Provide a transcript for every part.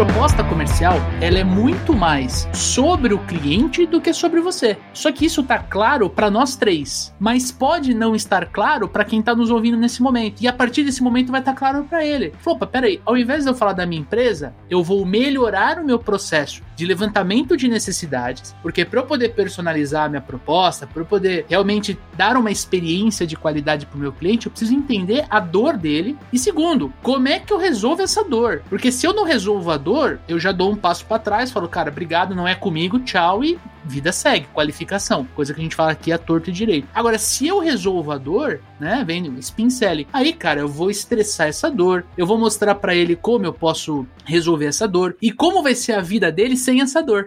proposta comercial, ela é muito mais sobre o cliente do que sobre você. Só que isso tá claro para nós três, mas pode não estar claro para quem tá nos ouvindo nesse momento. E a partir desse momento vai estar tá claro para ele. Opa, peraí, ao invés de eu falar da minha empresa, eu vou melhorar o meu processo de levantamento de necessidades, porque para eu poder personalizar a minha proposta, para eu poder realmente dar uma experiência de qualidade para o meu cliente, eu preciso entender a dor dele. E segundo, como é que eu resolvo essa dor? Porque se eu não resolvo a dor, eu já dou um passo para trás, falo, cara, obrigado, não é comigo, tchau e vida segue, qualificação, coisa que a gente fala aqui a torto e direito. Agora, se eu resolvo a dor, né, vem spin selling, aí, cara, eu vou estressar essa dor, eu vou mostrar para ele como eu posso resolver essa dor e como vai ser a vida dele sem essa dor.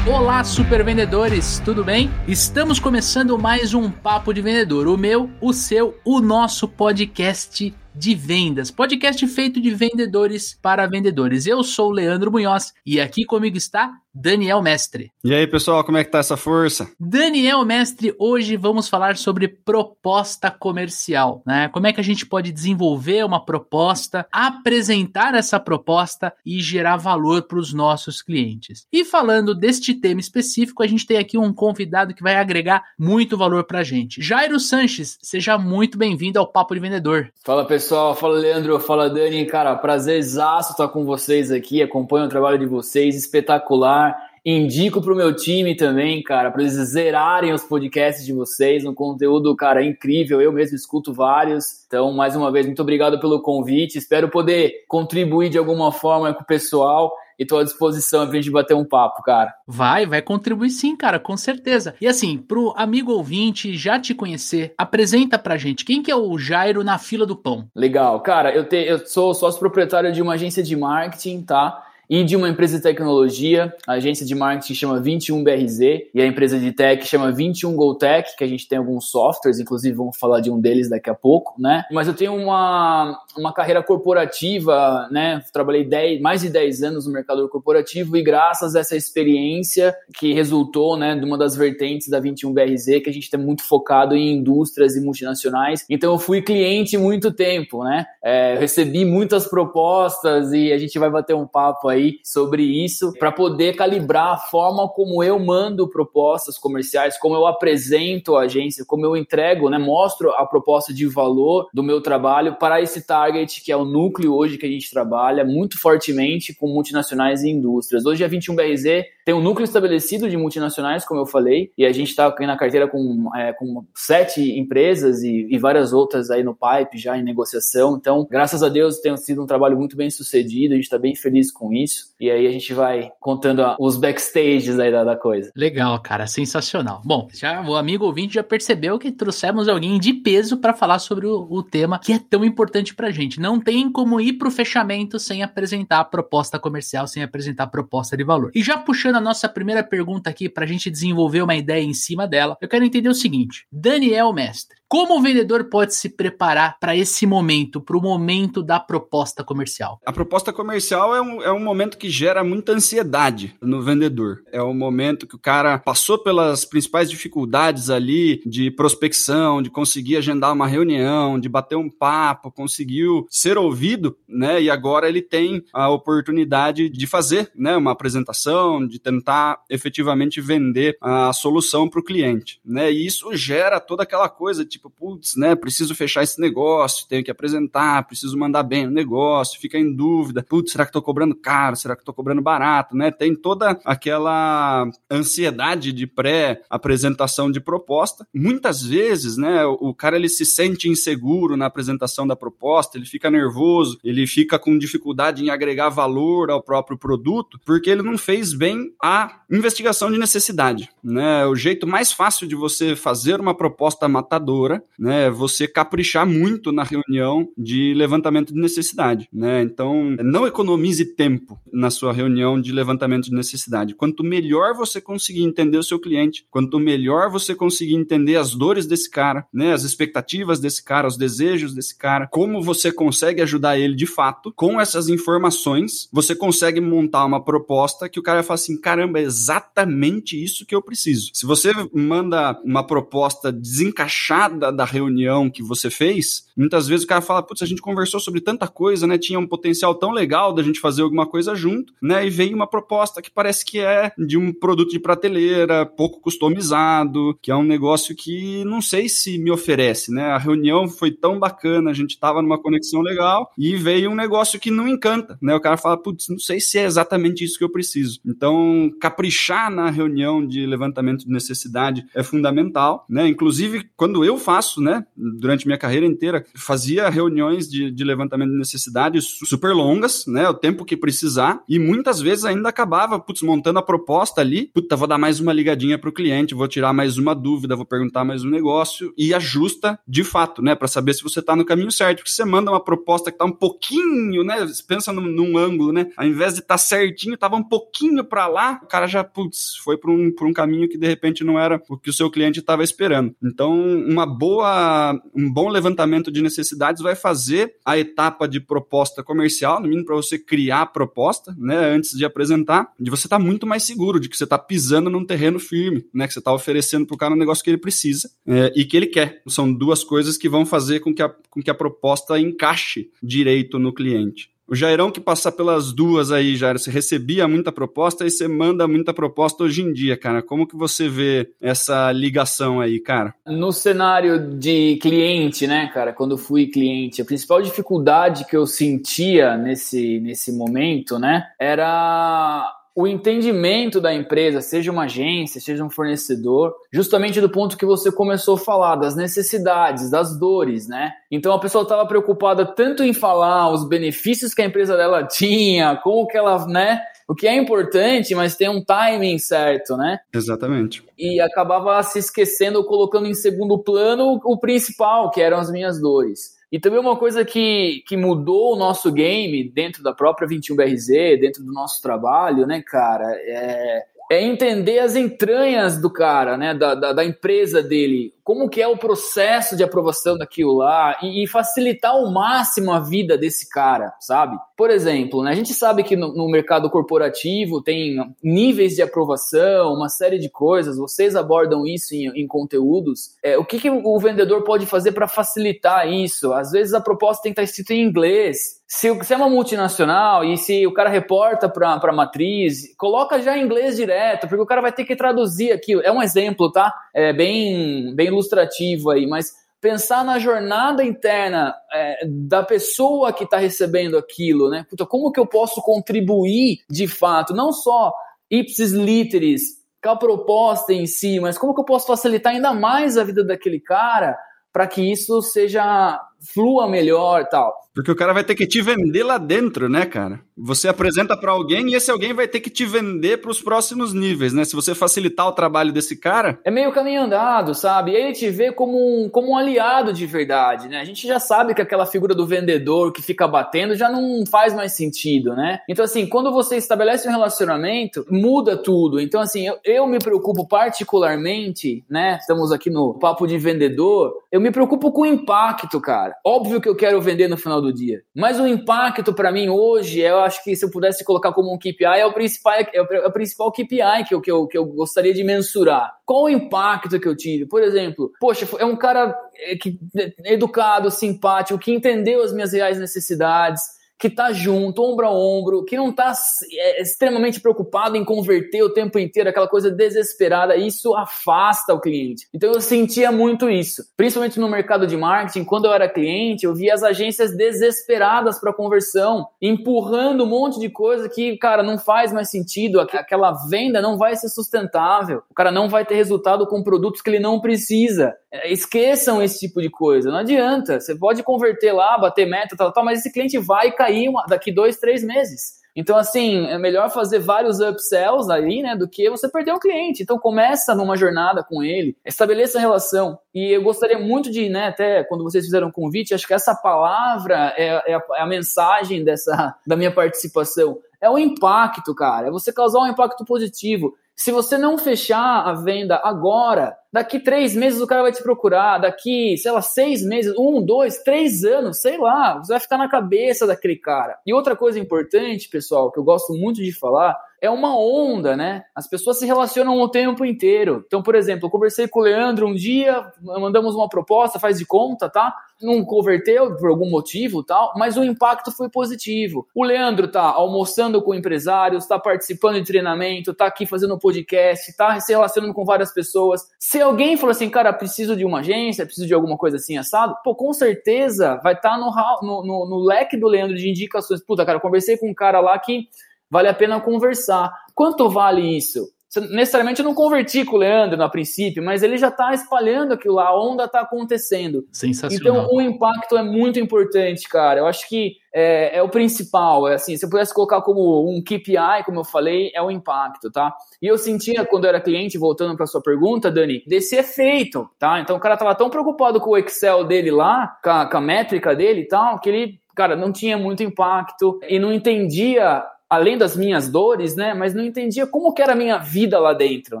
Olá, super vendedores, tudo bem? Estamos começando mais um Papo de Vendedor, o meu, o seu, o nosso podcast de vendas, podcast feito de vendedores para vendedores. Eu sou o Leandro Munhoz e aqui comigo está Daniel Mestre. E aí, pessoal, como é que tá essa força? Daniel Mestre, hoje vamos falar sobre proposta comercial, né? Como é que a gente pode desenvolver uma proposta, apresentar essa proposta e gerar valor para os nossos clientes. E falando deste tema específico, a gente tem aqui um convidado que vai agregar muito valor para a gente. Jairo Sanches, seja muito bem-vindo ao Papo de Vendedor. Fala, pessoal fala Leandro, fala Dani, cara, prazerzaço estar com vocês aqui, acompanho o trabalho de vocês, espetacular. Indico pro meu time também, cara, para eles zerarem os podcasts de vocês, um conteúdo, cara, incrível. Eu mesmo escuto vários. Então, mais uma vez, muito obrigado pelo convite. Espero poder contribuir de alguma forma com o pessoal e tô à disposição pra gente bater um papo, cara. Vai, vai contribuir sim, cara, com certeza. E assim, pro amigo ouvinte já te conhecer, apresenta pra gente quem que é o Jairo na fila do pão. Legal, cara, eu, te, eu sou sócio proprietário de uma agência de marketing, tá? E de uma empresa de tecnologia, a agência de marketing chama 21BRZ e a empresa de tech chama 21GoTech, que a gente tem alguns softwares, inclusive vamos falar de um deles daqui a pouco, né? Mas eu tenho uma, uma carreira corporativa, né? Trabalhei 10, mais de 10 anos no mercado corporativo e graças a essa experiência que resultou, né, de uma das vertentes da 21BRZ, que a gente está muito focado em indústrias e multinacionais. Então eu fui cliente muito tempo, né? É, recebi muitas propostas e a gente vai bater um papo aí aí sobre isso para poder calibrar a forma como eu mando propostas comerciais, como eu apresento a agência, como eu entrego, né, mostro a proposta de valor do meu trabalho para esse target que é o núcleo hoje que a gente trabalha muito fortemente com multinacionais e indústrias. Hoje a 21BRZ tem um núcleo estabelecido de multinacionais, como eu falei, e a gente está aqui na carteira com, é, com sete empresas e, e, várias outras aí no pipe já em negociação. Então, graças a Deus, tem sido um trabalho muito bem sucedido, a gente está bem feliz com isso isso. E aí a gente vai contando os backstages aí da, da coisa. Legal, cara, sensacional. Bom, já o amigo ouvinte já percebeu que trouxemos alguém de peso para falar sobre o, o, tema que é tão importante pra gente. Não tem como ir pro fechamento sem apresentar a proposta comercial, sem apresentar a proposta de valor. E já puxando a nossa primeira pergunta aqui pra gente desenvolver uma ideia em cima dela, eu quero entender o seguinte: Daniel Mestre, como o vendedor pode se preparar para esse momento, para o momento da proposta comercial? A proposta comercial é um, é um momento que gera muita ansiedade no vendedor. É o momento que o cara passou pelas principais dificuldades ali de prospecção, de conseguir agendar uma reunião, de bater um papo, conseguiu ser ouvido, né? E agora ele tem a oportunidade de fazer, né, uma apresentação, de tentar efetivamente vender a solução para o cliente, né? E isso gera toda aquela coisa de tipo, putz, né, preciso fechar esse negócio, tenho que apresentar, preciso mandar bem o negócio, fica em dúvida, putz, será que estou cobrando caro, será que estou cobrando barato, né? Tem toda aquela ansiedade de pré-apresentação de proposta. Muitas vezes, né, o cara ele se sente inseguro na apresentação da proposta, ele fica nervoso, ele fica com dificuldade em agregar valor ao próprio produto, porque ele não fez bem a investigação de necessidade, né? O jeito mais fácil de você fazer uma proposta matadora né, você caprichar muito na reunião de levantamento de necessidade, né? Então, não economize tempo na sua reunião de levantamento de necessidade. Quanto melhor você conseguir entender o seu cliente, quanto melhor você conseguir entender as dores desse cara, né, as expectativas desse cara, os desejos desse cara, como você consegue ajudar ele de fato, com essas informações, você consegue montar uma proposta que o cara fala assim: caramba, é exatamente isso que eu preciso. Se você manda uma proposta desencaixada da, da reunião que você fez, muitas vezes o cara fala, putz, a gente conversou sobre tanta coisa, né? Tinha um potencial tão legal da gente fazer alguma coisa junto, né? E veio uma proposta que parece que é de um produto de prateleira, pouco customizado, que é um negócio que não sei se me oferece, né? A reunião foi tão bacana, a gente tava numa conexão legal e veio um negócio que não encanta, né? O cara fala, putz, não sei se é exatamente isso que eu preciso. Então, caprichar na reunião de levantamento de necessidade é fundamental, né? Inclusive, quando eu faço, né, durante minha carreira inteira, fazia reuniões de, de levantamento de necessidades super longas, né? O tempo que precisar, e muitas vezes ainda acabava, putz, montando a proposta ali, puta, vou dar mais uma ligadinha pro cliente, vou tirar mais uma dúvida, vou perguntar mais um negócio, e ajusta de fato, né? Para saber se você tá no caminho certo. Porque você manda uma proposta que tá um pouquinho, né? Pensa num, num ângulo, né? Ao invés de estar tá certinho, tava um pouquinho para lá, o cara já, putz, foi para um, por um caminho que de repente não era o que o seu cliente estava esperando. Então, uma boa, um bom levantamento de necessidades vai fazer a etapa de proposta comercial, no mínimo para você criar a proposta, né, antes de apresentar, de você estar tá muito mais seguro de que você está pisando num terreno firme, né, que você está oferecendo para o cara um negócio que ele precisa é, e que ele quer. São duas coisas que vão fazer com que a, com que a proposta encaixe direito no cliente. O Jairão que passar pelas duas aí, Jair, você recebia muita proposta e você manda muita proposta hoje em dia, cara. Como que você vê essa ligação aí, cara? No cenário de cliente, né, cara, quando fui cliente, a principal dificuldade que eu sentia nesse, nesse momento, né, era o entendimento da empresa, seja uma agência, seja um fornecedor, justamente do ponto que você começou a falar, das necessidades, das dores, né? Então a pessoa estava preocupada tanto em falar os benefícios que a empresa dela tinha, como que ela, né? O que é importante, mas tem um timing certo, né? Exatamente. E acabava se esquecendo ou colocando em segundo plano o principal, que eram as minhas dores. E também uma coisa que, que mudou o nosso game dentro da própria 21BRZ, dentro do nosso trabalho, né, cara, é, é entender as entranhas do cara, né, da, da, da empresa dele como que é o processo de aprovação daquilo lá e, e, facilitar ao máximo a vida desse cara, sabe? Por exemplo, né, a gente sabe que no, no, mercado corporativo tem níveis de aprovação, uma série de coisas, vocês abordam isso em, em conteúdos. É, o que, que o vendedor pode fazer para facilitar isso? Às vezes a proposta tem que estar escrita em inglês. Se, se é uma multinacional e se o cara reporta para a matriz, coloca já em inglês direto, porque o cara vai ter que traduzir aquilo. É um exemplo, tá? É bem, bem ilustrativo aí, mas pensar na jornada interna é, da pessoa que está recebendo aquilo, né? Puta, como que eu posso contribuir de fato, não só ipsis literis com a proposta em si, mas como que eu posso facilitar ainda mais a vida daquele cara para que isso seja flua melhor tal. Porque o cara vai ter que te vender lá dentro, né, cara? Você apresenta para alguém e esse alguém vai ter que te vender para os próximos níveis, né? Se você facilitar o trabalho desse cara. É meio caminho andado, sabe? E ele te vê como um, como um aliado de verdade, né? A gente já sabe que aquela figura do vendedor que fica batendo já não faz mais sentido, né? Então, assim, quando você estabelece um relacionamento, muda tudo. Então, assim, eu, eu me preocupo particularmente, né? Estamos aqui no papo de vendedor, eu me preocupo com o impacto, cara cara. Óbvio que eu quero vender no final do dia. Mas o impacto para mim hoje, eu acho que se eu pudesse colocar como um KPI, é o principal, é o, é o principal KPI que eu, que, eu, que eu gostaria de mensurar. Qual o impacto que eu tive? Por exemplo, poxa, é um cara é, que, é educado, simpático, que entendeu as minhas reais necessidades que tá junto, ombro a ombro, que não tá é, extremamente preocupado em converter o tempo inteiro, aquela coisa desesperada, isso afasta o cliente. Então eu sentia muito isso, principalmente no mercado de marketing, quando eu era cliente, eu via as agências desesperadas para conversão, empurrando um monte de coisa que, cara, não faz mais sentido, aquela venda não vai ser sustentável, o cara não vai ter resultado com produtos que ele não precisa. É, esqueçam esse tipo de coisa, não adianta. Você pode converter lá, bater meta, tal, tal, mas esse cliente vai cair daqui dois, três meses. Então, assim, é melhor fazer vários upsells aí, né, do que você perder o cliente. Então, começa numa jornada com ele, estabeleça a relação. E eu gostaria muito de, né, até quando vocês fizeram o convite, acho que essa palavra é, é, a, é a mensagem dessa, da minha participação. É o impacto, cara. É você causar um impacto positivo. Se você não fechar a venda agora, Daqui três meses o cara vai te procurar, daqui, sei lá, seis meses, um, dois, três anos, sei lá, você vai ficar na cabeça daquele cara. E outra coisa importante, pessoal, que eu gosto muito de falar, é uma onda, né? As pessoas se relacionam o tempo inteiro. Então, por exemplo, eu conversei com o Leandro um dia, mandamos uma proposta, faz de conta, tá? Não converteu por algum motivo, tal, mas o impacto foi positivo. O Leandro tá almoçando com empresários, tá participando de treinamento, tá aqui fazendo podcast, tá se relacionando com várias pessoas. Se alguém falou assim, cara, preciso de uma agência, preciso de alguma coisa assim assado, pô, com certeza vai estar tá no, no, no, leque do Leandro de indicações. Puta, cara, conversei com um cara lá que vale a pena conversar. Quanto vale isso? Necessariamente eu não converti com o Leandro a princípio, mas ele já está espalhando aquilo lá, a onda está acontecendo. Sensacional. Então o impacto é muito importante, cara. Eu acho que é, é, o principal. É assim, se eu pudesse colocar como um KPI, como eu falei, é o impacto, tá? E eu sentia quando eu era cliente, voltando para sua pergunta, Dani, desse efeito, tá? Então o cara tava tão preocupado com o Excel dele lá, com a, com a métrica dele e tal, que ele, cara, não tinha muito impacto e não entendia além das minhas dores, né? Mas não entendia como que era a minha vida lá dentro,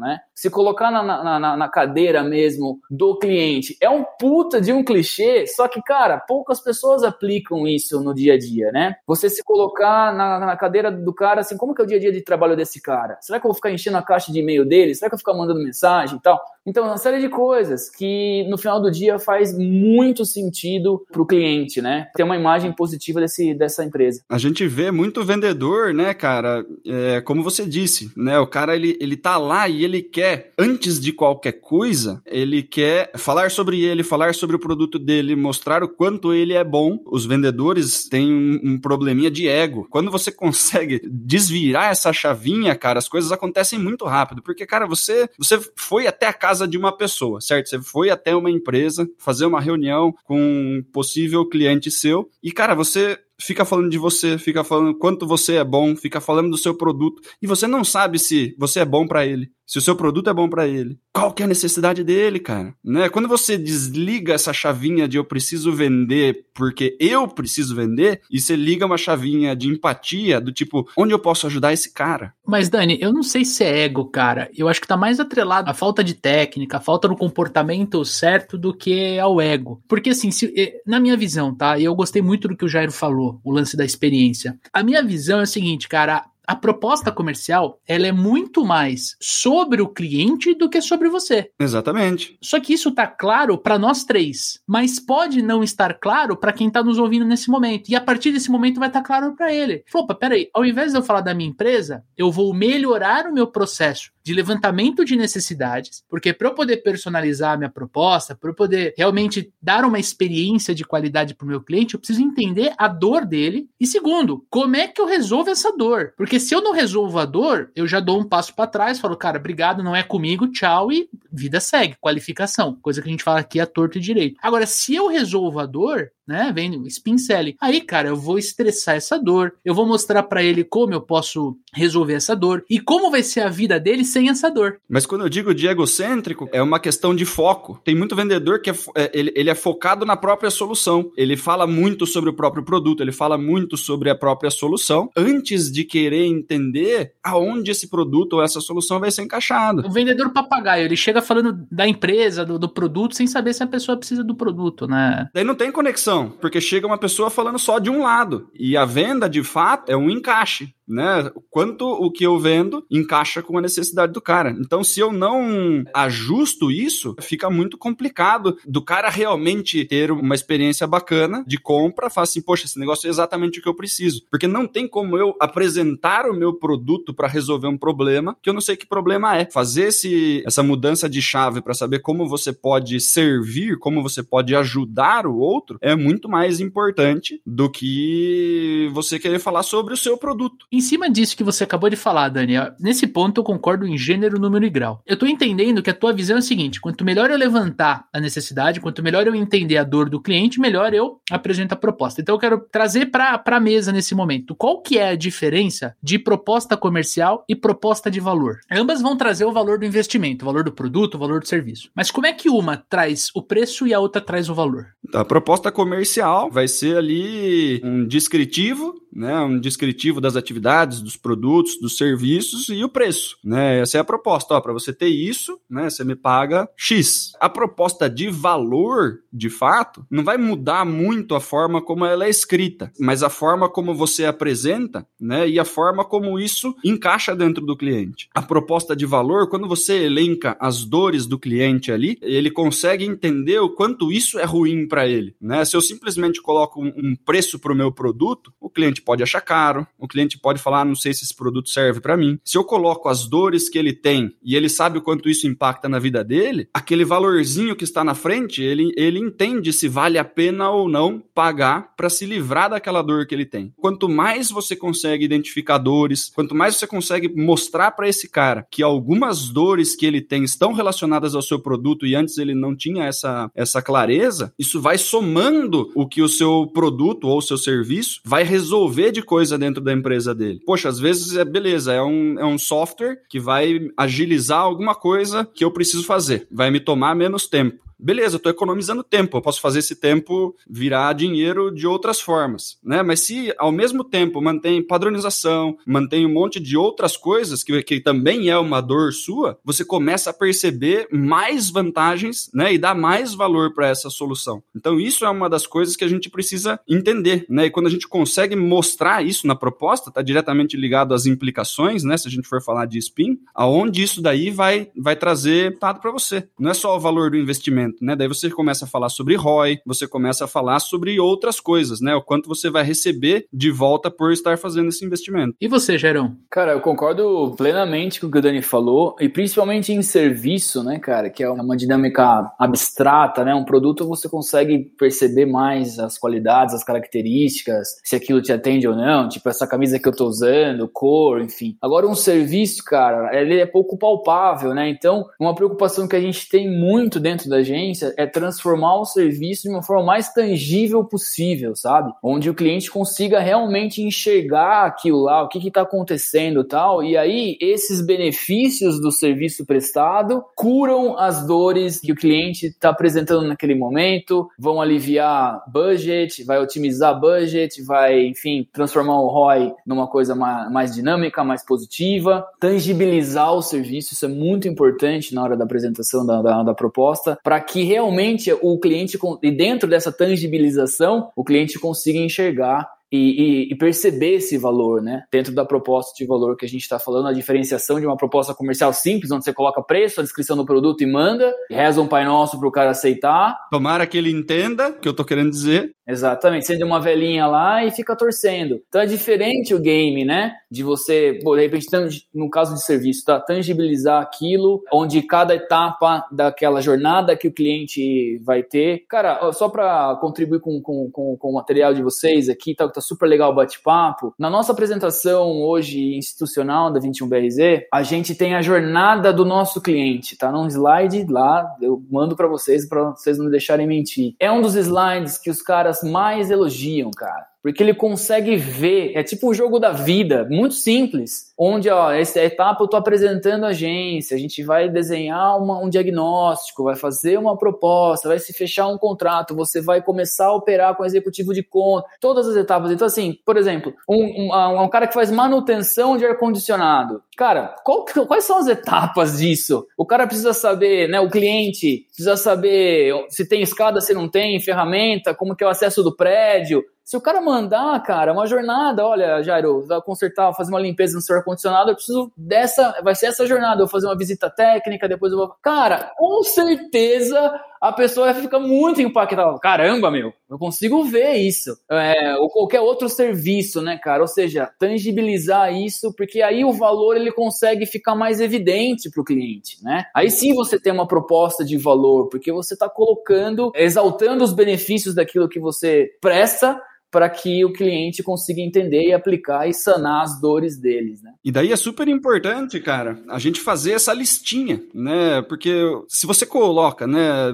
né? Se colocar na, na, na, cadeira mesmo do cliente é um puta de um clichê, só que, cara, poucas pessoas aplicam isso no dia a dia, né? Você se colocar na, na cadeira do cara, assim, como que é o dia a dia de trabalho desse cara? Será que eu vou ficar enchendo a caixa de e-mail dele? Será que eu vou ficar mandando mensagem e tal? Então, uma série de coisas que no final do dia faz muito sentido para o cliente, né? Ter uma imagem positiva desse, dessa empresa. A gente vê muito vendedor, né, cara? É, como você disse, né? O cara ele, ele tá lá e ele quer, antes de qualquer coisa, ele quer falar sobre ele, falar sobre o produto dele, mostrar o quanto ele é bom. Os vendedores têm um, um probleminha de ego. Quando você consegue desvirar essa chavinha, cara, as coisas acontecem muito rápido, porque, cara, você, você foi até a casa de uma pessoa, certo? Você foi até uma empresa fazer uma reunião com um possível cliente seu e, cara, você fica falando de você, fica falando quanto você é bom, fica falando do seu produto e você não sabe se você é bom para ele se o seu produto é bom para ele. Qual que é a necessidade dele, cara? Né? Quando você desliga essa chavinha de eu preciso vender porque eu preciso vender, e você liga uma chavinha de empatia do tipo, onde eu posso ajudar esse cara? Mas Dani, eu não sei se é ego, cara. Eu acho que tá mais atrelado à falta de técnica, à falta do comportamento certo do que ao ego. Porque assim, se, eh, na minha visão, tá? E eu gostei muito do que o Jairo falou, o lance da experiência. A minha visão é o seguinte, cara, a proposta comercial ela é muito mais sobre o cliente do que sobre você. Exatamente. Só que isso tá claro para nós três, mas pode não estar claro para quem tá nos ouvindo nesse momento. E a partir desse momento vai estar tá claro para ele. Opa, peraí, ao invés de eu falar da minha empresa, eu vou melhorar o meu processo de levantamento de necessidades, porque para eu poder personalizar a minha proposta, para eu poder realmente dar uma experiência de qualidade para o meu cliente, eu preciso entender a dor dele. E segundo, como é que eu resolvo essa dor? Porque se eu não resolvo a dor, eu já dou um passo para trás, falo, cara, obrigado, não é comigo, tchau e vida segue, qualificação, coisa que a gente fala aqui a torto e direito. Agora, se eu resolvo a dor, né? Vem o spin selling. Aí, cara, eu vou estressar essa dor, eu vou mostrar para ele como eu posso resolver essa dor e como vai ser a vida dele sem essa dor. Mas quando eu digo de egocêntrico, é uma questão de foco. Tem muito vendedor que é, é, ele, ele é focado na própria solução. Ele fala muito sobre o próprio produto, ele fala muito sobre a própria solução, antes de querer entender aonde esse produto ou essa solução vai ser encaixado. O vendedor papagaio, ele chega falando da empresa, do, do produto, sem saber se a pessoa precisa do produto, né? Daí não tem conexão, porque chega uma pessoa falando só de um lado. E a venda, de fato, é um encaixe né? Quanto o que eu vendo encaixa com a necessidade do cara. Então, se eu não ajusto isso, fica muito complicado do cara realmente ter uma experiência bacana de compra, falar assim, poxa, esse negócio é exatamente o que eu preciso. Porque não tem como eu apresentar o meu produto para resolver um problema que eu não sei que problema é. Fazer esse, essa mudança de chave para saber como você pode servir, como você pode ajudar o outro, é muito mais importante do que você querer falar sobre o seu produto. Em cima disso que você acabou de falar, Daniel, nesse ponto eu concordo em gênero, número e grau. Eu tô entendendo que a tua visão é a seguinte: quanto melhor eu levantar a necessidade, quanto melhor eu entender a dor do cliente, melhor eu apresento a proposta. Então eu quero trazer para a mesa nesse momento. Qual que é a diferença de proposta comercial e proposta de valor? Ambas vão trazer o valor do investimento, o valor do produto, o valor do serviço. Mas como é que uma traz o preço e a outra traz o valor? A proposta comercial vai ser ali um descritivo né? Um descritivo das atividades, dos produtos, dos serviços e o preço, né? Essa é a proposta, para você ter isso, né, você me paga X. A proposta de valor, de fato, não vai mudar muito a forma como ela é escrita, mas a forma como você apresenta, né, e a forma como isso encaixa dentro do cliente. A proposta de valor, quando você elenca as dores do cliente ali, ele consegue entender o quanto isso é ruim para ele, né? Se eu simplesmente coloco um preço para o meu produto, o cliente pode achar caro, o cliente pode falar, ah, não sei se esse produto serve para mim. Se eu coloco as dores que ele tem e ele sabe o quanto isso impacta na vida dele, aquele valorzinho que está na frente, ele, ele entende se vale a pena ou não pagar para se livrar daquela dor que ele tem. Quanto mais você consegue identificar dores, quanto mais você consegue mostrar para esse cara que algumas dores que ele tem estão relacionadas ao seu produto e antes ele não tinha essa, essa clareza, isso vai somando o que o seu produto ou o seu serviço vai resolver de coisa dentro da empresa dele. Poxa, às vezes é beleza, é um, é um software que vai agilizar alguma coisa que eu preciso fazer, vai me tomar menos tempo beleza, estou economizando tempo, eu posso fazer esse tempo virar dinheiro de outras formas, né? Mas se ao mesmo tempo mantém padronização, mantém um monte de outras coisas que, que também é uma dor sua, você começa a perceber mais vantagens, né? E dá mais valor para essa solução. Então isso é uma das coisas que a gente precisa entender, né? E quando a gente consegue mostrar isso na proposta, está diretamente ligado às implicações, né? Se a gente for falar de spin, aonde isso daí vai vai trazer dado para você. Não é só o valor do investimento né? Daí você começa a falar sobre ROI, você começa a falar sobre outras coisas, né? O quanto você vai receber de volta por estar fazendo esse investimento. E você, Gerão? Cara, eu concordo plenamente com o que o Dani falou, e principalmente em serviço, né, cara, que é uma dinâmica abstrata, né? Um produto você consegue perceber mais as qualidades, as características, se aquilo te atende ou não, tipo essa camisa que eu tô usando, cor, enfim. Agora um serviço, cara, ele é pouco palpável, né? Então, uma preocupação que a gente tem muito dentro da gente agência é transformar o serviço de uma forma mais tangível possível, sabe? Onde o cliente consiga realmente enxergar aquilo lá, o que está acontecendo tal. E aí, esses benefícios do serviço prestado curam as dores que o cliente está apresentando naquele momento, vão aliviar budget, vai otimizar budget, vai, enfim, transformar o ROI numa coisa mais, mais dinâmica, mais positiva, tangibilizar o serviço, isso é muito importante na hora da apresentação da, da, da proposta, para que realmente o cliente, e dentro dessa tangibilização, o cliente consiga enxergar e, e, e, perceber esse valor, né? Dentro da proposta de valor que a gente está falando, a diferenciação de uma proposta comercial simples, onde você coloca preço, a descrição do produto e manda, reza um Pai Nosso para o cara aceitar. Tomara que ele entenda o que eu tô querendo dizer. Exatamente, acende uma velhinha lá e fica torcendo. Então é diferente o game, né? De você, pô, de repente, no caso de serviço, tá? Tangibilizar aquilo, onde cada etapa daquela jornada que o cliente vai ter. Cara, só para contribuir com, com, com, com, o material de vocês aqui, tá, tá super legal o bate-papo. Na nossa apresentação hoje institucional da 21BRZ, a gente tem a jornada do nosso cliente, tá? Num slide lá, eu mando para vocês, para vocês não deixarem mentir. É um dos slides que os caras mais elogiam, cara. Porque ele consegue ver, é tipo o jogo da vida, muito simples, onde, ó, essa etapa eu tô apresentando a agência, a gente vai desenhar uma, um diagnóstico, vai fazer uma proposta, vai se fechar um contrato, você vai começar a operar com o executivo de conta, todas as etapas. Então, assim, por exemplo, um, um, um cara que faz manutenção de ar-condicionado. Cara, qual, quais são as etapas disso? O cara precisa saber, né, o cliente precisa saber se tem escada, se não tem, ferramenta, como que é o acesso do prédio, se o cara mandar, cara, uma jornada, olha, Jairo, vai consertar, fazer uma limpeza no seu ar-condicionado, eu preciso dessa, vai ser essa jornada, eu vou fazer uma visita técnica, depois eu vou. Cara, com certeza a pessoa vai ficar muito impactada. Caramba, meu, eu consigo ver isso. É, ou qualquer outro serviço, né, cara? Ou seja, tangibilizar isso, porque aí o valor ele consegue ficar mais evidente para o cliente, né? Aí sim você tem uma proposta de valor, porque você está colocando, exaltando os benefícios daquilo que você presta para que o cliente consiga entender e aplicar e sanar as dores deles, né? E daí é super importante, cara, a gente fazer essa listinha, né? Porque se você coloca, né,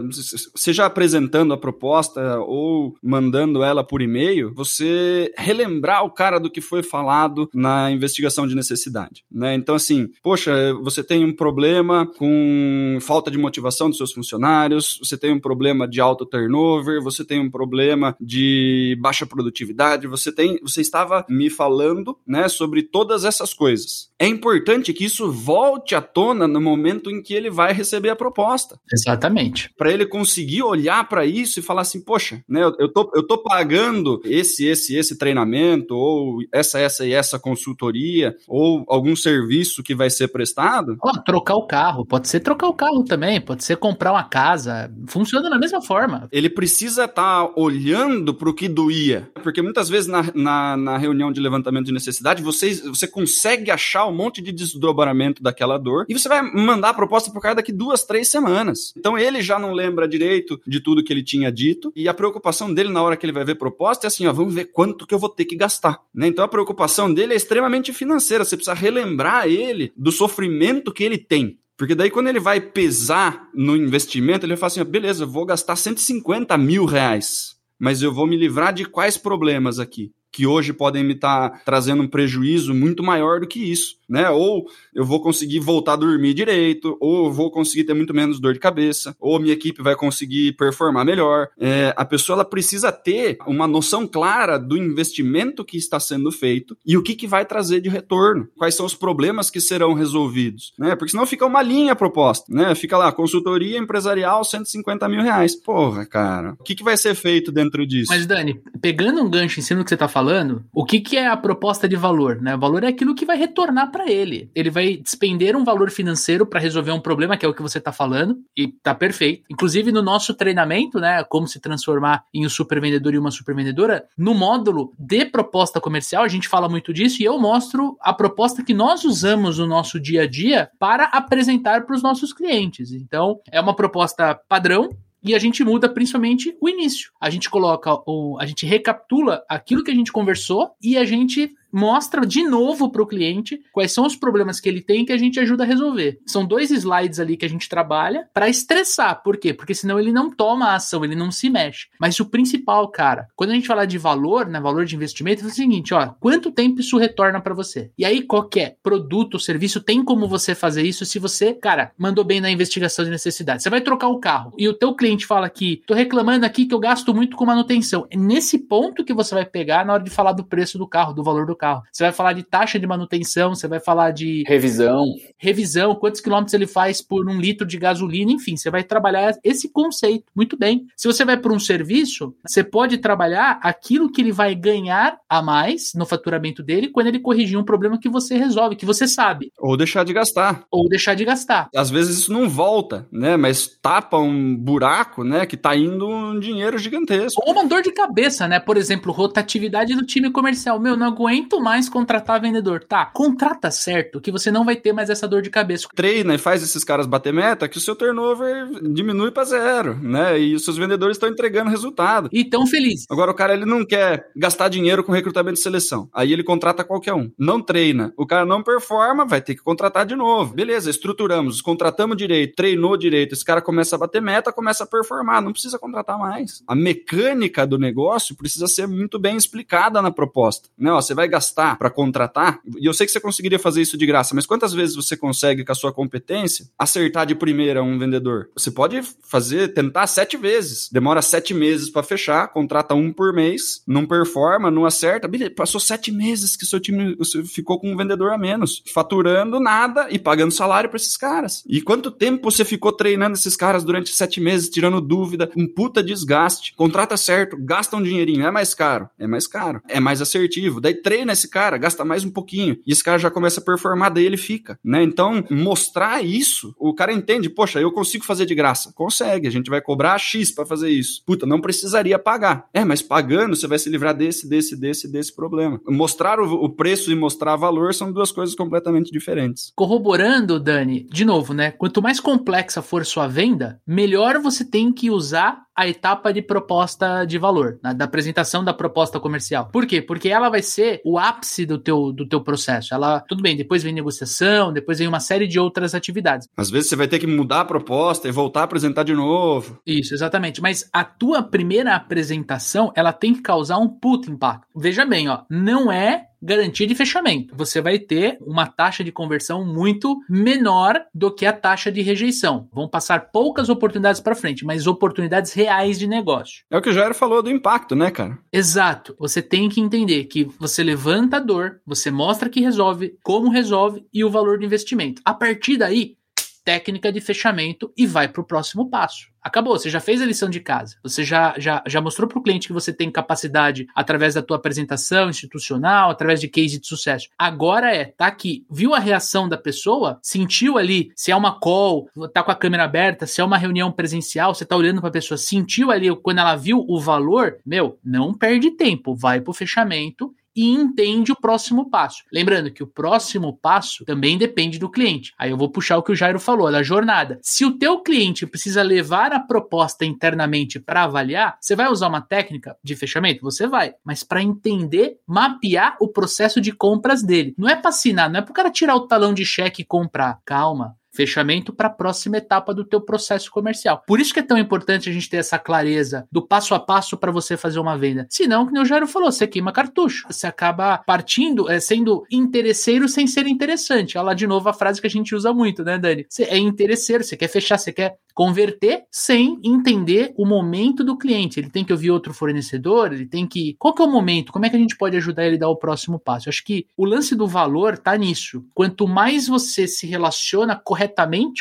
seja apresentando a proposta ou mandando ela por e-mail, você relembrar o cara do que foi falado na investigação de necessidade, né? Então assim, poxa, você tem um problema com falta de motivação dos seus funcionários, você tem um problema de alto turnover, você tem um problema de baixa produtividade produtividade, você tem, você estava me falando, né, sobre todas essas coisas. É importante que isso volte à tona no momento em que ele vai receber a proposta. Exatamente. Para ele conseguir olhar para isso e falar assim, poxa, né, eu, eu, tô, eu tô pagando esse, esse, esse treinamento, ou essa, essa e essa consultoria, ou algum serviço que vai ser prestado. Oh, trocar o carro, pode ser trocar o carro também, pode ser comprar uma casa, funciona da mesma forma. Ele precisa estar tá olhando para o que doía, porque muitas vezes na, na, na, reunião de levantamento de necessidade, você, você consegue achar um monte de desdobramento daquela dor, e você vai mandar a proposta por cara daqui duas, três semanas. Então ele já não lembra direito de tudo que ele tinha dito, e a preocupação dele na hora que ele vai ver proposta é assim, ó, vamos ver quanto que eu vou ter que gastar. Né? Então a preocupação dele é extremamente financeira, você precisa relembrar ele do sofrimento que ele tem. Porque daí quando ele vai pesar no investimento, ele vai falar assim, beleza, vou gastar 150 mil reais, mas eu vou me livrar de quais problemas aqui? Que hoje podem me estar tá trazendo um prejuízo muito maior do que isso né? Ou eu vou conseguir voltar a dormir direito, ou eu vou conseguir ter muito menos dor de cabeça, ou minha equipe vai conseguir performar melhor. É, a pessoa ela precisa ter uma noção clara do investimento que está sendo feito e o que, que vai trazer de retorno, quais são os problemas que serão resolvidos, né? Porque senão fica uma linha proposta, né? Fica lá, consultoria empresarial, 150 mil reais. Porra, cara, o que, que vai ser feito dentro disso? Mas, Dani, pegando um gancho em cima do que você está falando, o que, que é a proposta de valor, né? O valor é aquilo que vai retornar para ele. Ele vai despender um valor financeiro para resolver um problema, que é o que você está falando, e tá perfeito. Inclusive, no nosso treinamento, né, como se transformar em um super vendedor e uma super vendedora, no módulo de proposta comercial, a gente fala muito disso e eu mostro a proposta que nós usamos no nosso dia a dia para apresentar para os nossos clientes. Então, é uma proposta padrão, e a gente muda principalmente o início. A gente coloca o, a gente recapitula aquilo que a gente conversou e a gente mostra de novo para o cliente quais são os problemas que ele tem que a gente ajuda a resolver. São dois slides ali que a gente trabalha para estressar. Por quê? Porque senão ele não toma a ação, ele não se mexe. Mas o principal, cara, quando a gente fala de valor, né, valor de investimento, é o seguinte, ó, quanto tempo isso retorna para você? E aí qualquer produto ou serviço tem como você fazer isso se você, cara, mandou bem na investigação de necessidade. Você vai trocar o carro e o teu cliente fala que tô reclamando aqui que eu gasto muito com manutenção. É nesse ponto que você vai pegar na hora de falar do preço do carro, do valor do carro carro. Você vai falar de taxa de manutenção, você vai falar de revisão, revisão, quantos quilômetros ele faz por um litro de gasolina, enfim, você vai trabalhar esse conceito. Muito bem. Se você vai para um serviço, você pode trabalhar aquilo que ele vai ganhar a mais no faturamento dele quando ele corrigir um problema que você resolve, que você sabe. Ou deixar de gastar. Ou deixar de gastar. Às vezes isso não volta, né? Mas tapa um buraco, né? Que tá indo um dinheiro gigantesco. Ou uma dor de cabeça, né? Por exemplo, rotatividade do time comercial. Meu, não aguento muito mais contratar vendedor. Tá, contrata certo que você não vai ter mais essa dor de cabeça. Treina e faz esses caras bater meta que o seu turnover diminui para zero, né? E os seus vendedores estão entregando resultado. E tão feliz. Agora o cara ele não quer gastar dinheiro com recrutamento de seleção. Aí ele contrata qualquer um. Não treina. O cara não performa, vai ter que contratar de novo. Beleza, estruturamos, contratamos direito, treinou direito, esse cara começa a bater meta, começa a performar, não precisa contratar mais. A mecânica do negócio precisa ser muito bem explicada na proposta. Né? Ó, você vai gastar para contratar, e eu sei que você conseguiria fazer isso de graça, mas quantas vezes você consegue, com a sua competência, acertar de primeira um vendedor? Você pode fazer, tentar sete vezes. Demora sete meses para fechar, contrata um por mês, não performa, não acerta. Passou sete meses que seu time ficou com um vendedor a menos, faturando nada e pagando salário para esses caras. E quanto tempo você ficou treinando esses caras durante sete meses, tirando dúvida, um puta desgaste, contrata certo, gasta um dinheirinho, é mais caro, é mais caro, é mais assertivo. Daí treina esse cara, gasta mais um pouquinho. E esse cara já começa a performar, daí ele fica, né? Então, mostrar isso, o cara entende, poxa, eu consigo fazer de graça. Consegue, a gente vai cobrar X para fazer isso. Puta, não precisaria pagar. É, mas pagando você vai se livrar desse, desse, desse, desse problema. Mostrar o, o preço e mostrar valor são duas coisas completamente diferentes. Corroborando, Dani, de novo, né? Quanto mais complexa for sua venda, melhor você tem que usar a etapa de proposta de valor, né, da apresentação da proposta comercial. Por quê? Porque ela vai ser o ápice do teu, do teu processo. Ela, tudo bem, depois vem negociação, depois vem uma série de outras atividades. Às vezes você vai ter que mudar a proposta e voltar a apresentar de novo. Isso, exatamente. Mas a tua primeira apresentação, ela tem que causar um puto impacto. Veja bem, ó, não é garantia de fechamento. Você vai ter uma taxa de conversão muito menor do que a taxa de rejeição. Vão passar poucas oportunidades para frente, mas oportunidades reais de negócio. É o que o Jair falou do impacto, né, cara? Exato. Você tem que entender que você levanta a dor, você mostra que resolve, como resolve e o valor do investimento. A partir daí, técnica de fechamento e vai para o próximo passo. Acabou, você já fez a lição de casa. Você já, já, já mostrou para o cliente que você tem capacidade através da tua apresentação institucional, através de case de sucesso. Agora é, tá aqui, viu a reação da pessoa, sentiu ali se é uma call, tá com a câmera aberta, se é uma reunião presencial, você tá olhando para a pessoa, sentiu ali quando ela viu o valor, meu, não perde tempo, vai pro fechamento e entende o próximo passo. Lembrando que o próximo passo também depende do cliente. Aí eu vou puxar o que o Jairo falou, da jornada. Se o teu cliente precisa levar a proposta internamente para avaliar, você vai usar uma técnica de fechamento? Você vai, mas para entender, mapear o processo de compras dele. Não é para assinar, não é para o cara tirar o talão de cheque e comprar. Calma fechamento para a próxima etapa do teu processo comercial. Por isso que é tão importante a gente ter essa clareza do passo a passo para você fazer uma venda. Senão, como o Jairo falou, você queima cartucho. Você acaba partindo, é, sendo interesseiro sem ser interessante. Olha lá de novo a frase que a gente usa muito, né, Dani? Você é interesseiro, você quer fechar, você quer converter sem entender o momento do cliente. Ele tem que ouvir outro fornecedor, ele tem que. Qual que é o momento? Como é que a gente pode ajudar ele a dar o próximo passo? Eu acho que o lance do valor tá nisso. Quanto mais você se relaciona corretamente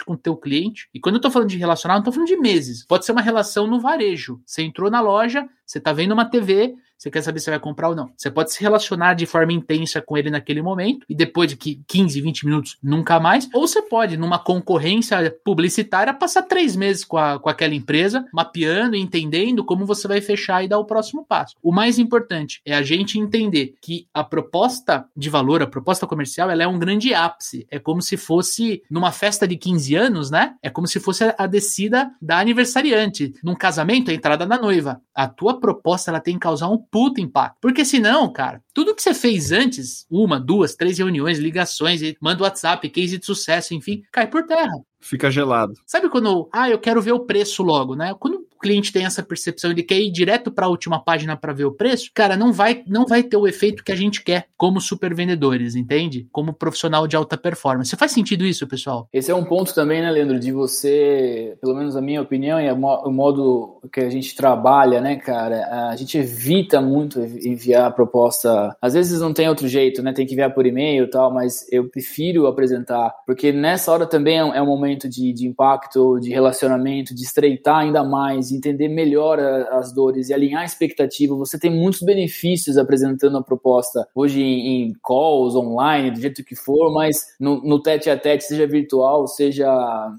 com o teu cliente, e quando eu tô falando de relacionar, não tô falando de meses. Pode ser uma relação no varejo. Você entrou na loja, você tá vendo uma TV, você quer saber se vai comprar ou não. Você pode se relacionar de forma intensa com ele naquele momento e depois de 15, 20 minutos nunca mais. Ou você pode, numa concorrência publicitária, passar três meses com, a, com aquela empresa, mapeando, entendendo como você vai fechar e dar o próximo passo. O mais importante é a gente entender que a proposta de valor, a proposta comercial, ela é um grande ápice. É como se fosse numa festa de 15 anos, né? É como se fosse a descida da aniversariante. Num casamento, a entrada da noiva. A tua proposta ela tem que causar um puta impacto. Porque senão, cara, tudo que você fez antes, uma, duas, três reuniões, ligações, manda WhatsApp, case de sucesso, enfim, cai por terra. Fica gelado. Sabe quando, ah, eu quero ver o preço logo, né? Quando cliente tem essa percepção, ele quer ir direto para a última página para ver o preço, cara, não vai, não vai ter o efeito que a gente quer como super vendedores, entende? Como profissional de alta performance. Faz sentido isso, pessoal? Esse é um ponto também, né, Leandro, de você, pelo menos a minha opinião e o modo que a gente trabalha, né, cara, a gente evita muito enviar a proposta. Às vezes não tem outro jeito, né? Tem que enviar por e-mail e tal, mas eu prefiro apresentar, porque nessa hora também é um momento de, de impacto, de relacionamento, de estreitar ainda mais entender melhor a, as dores e alinhar a expectativa, você tem muitos benefícios apresentando a proposta hoje em, em calls, online, do jeito que for, mas no, tete a tete, seja virtual, seja,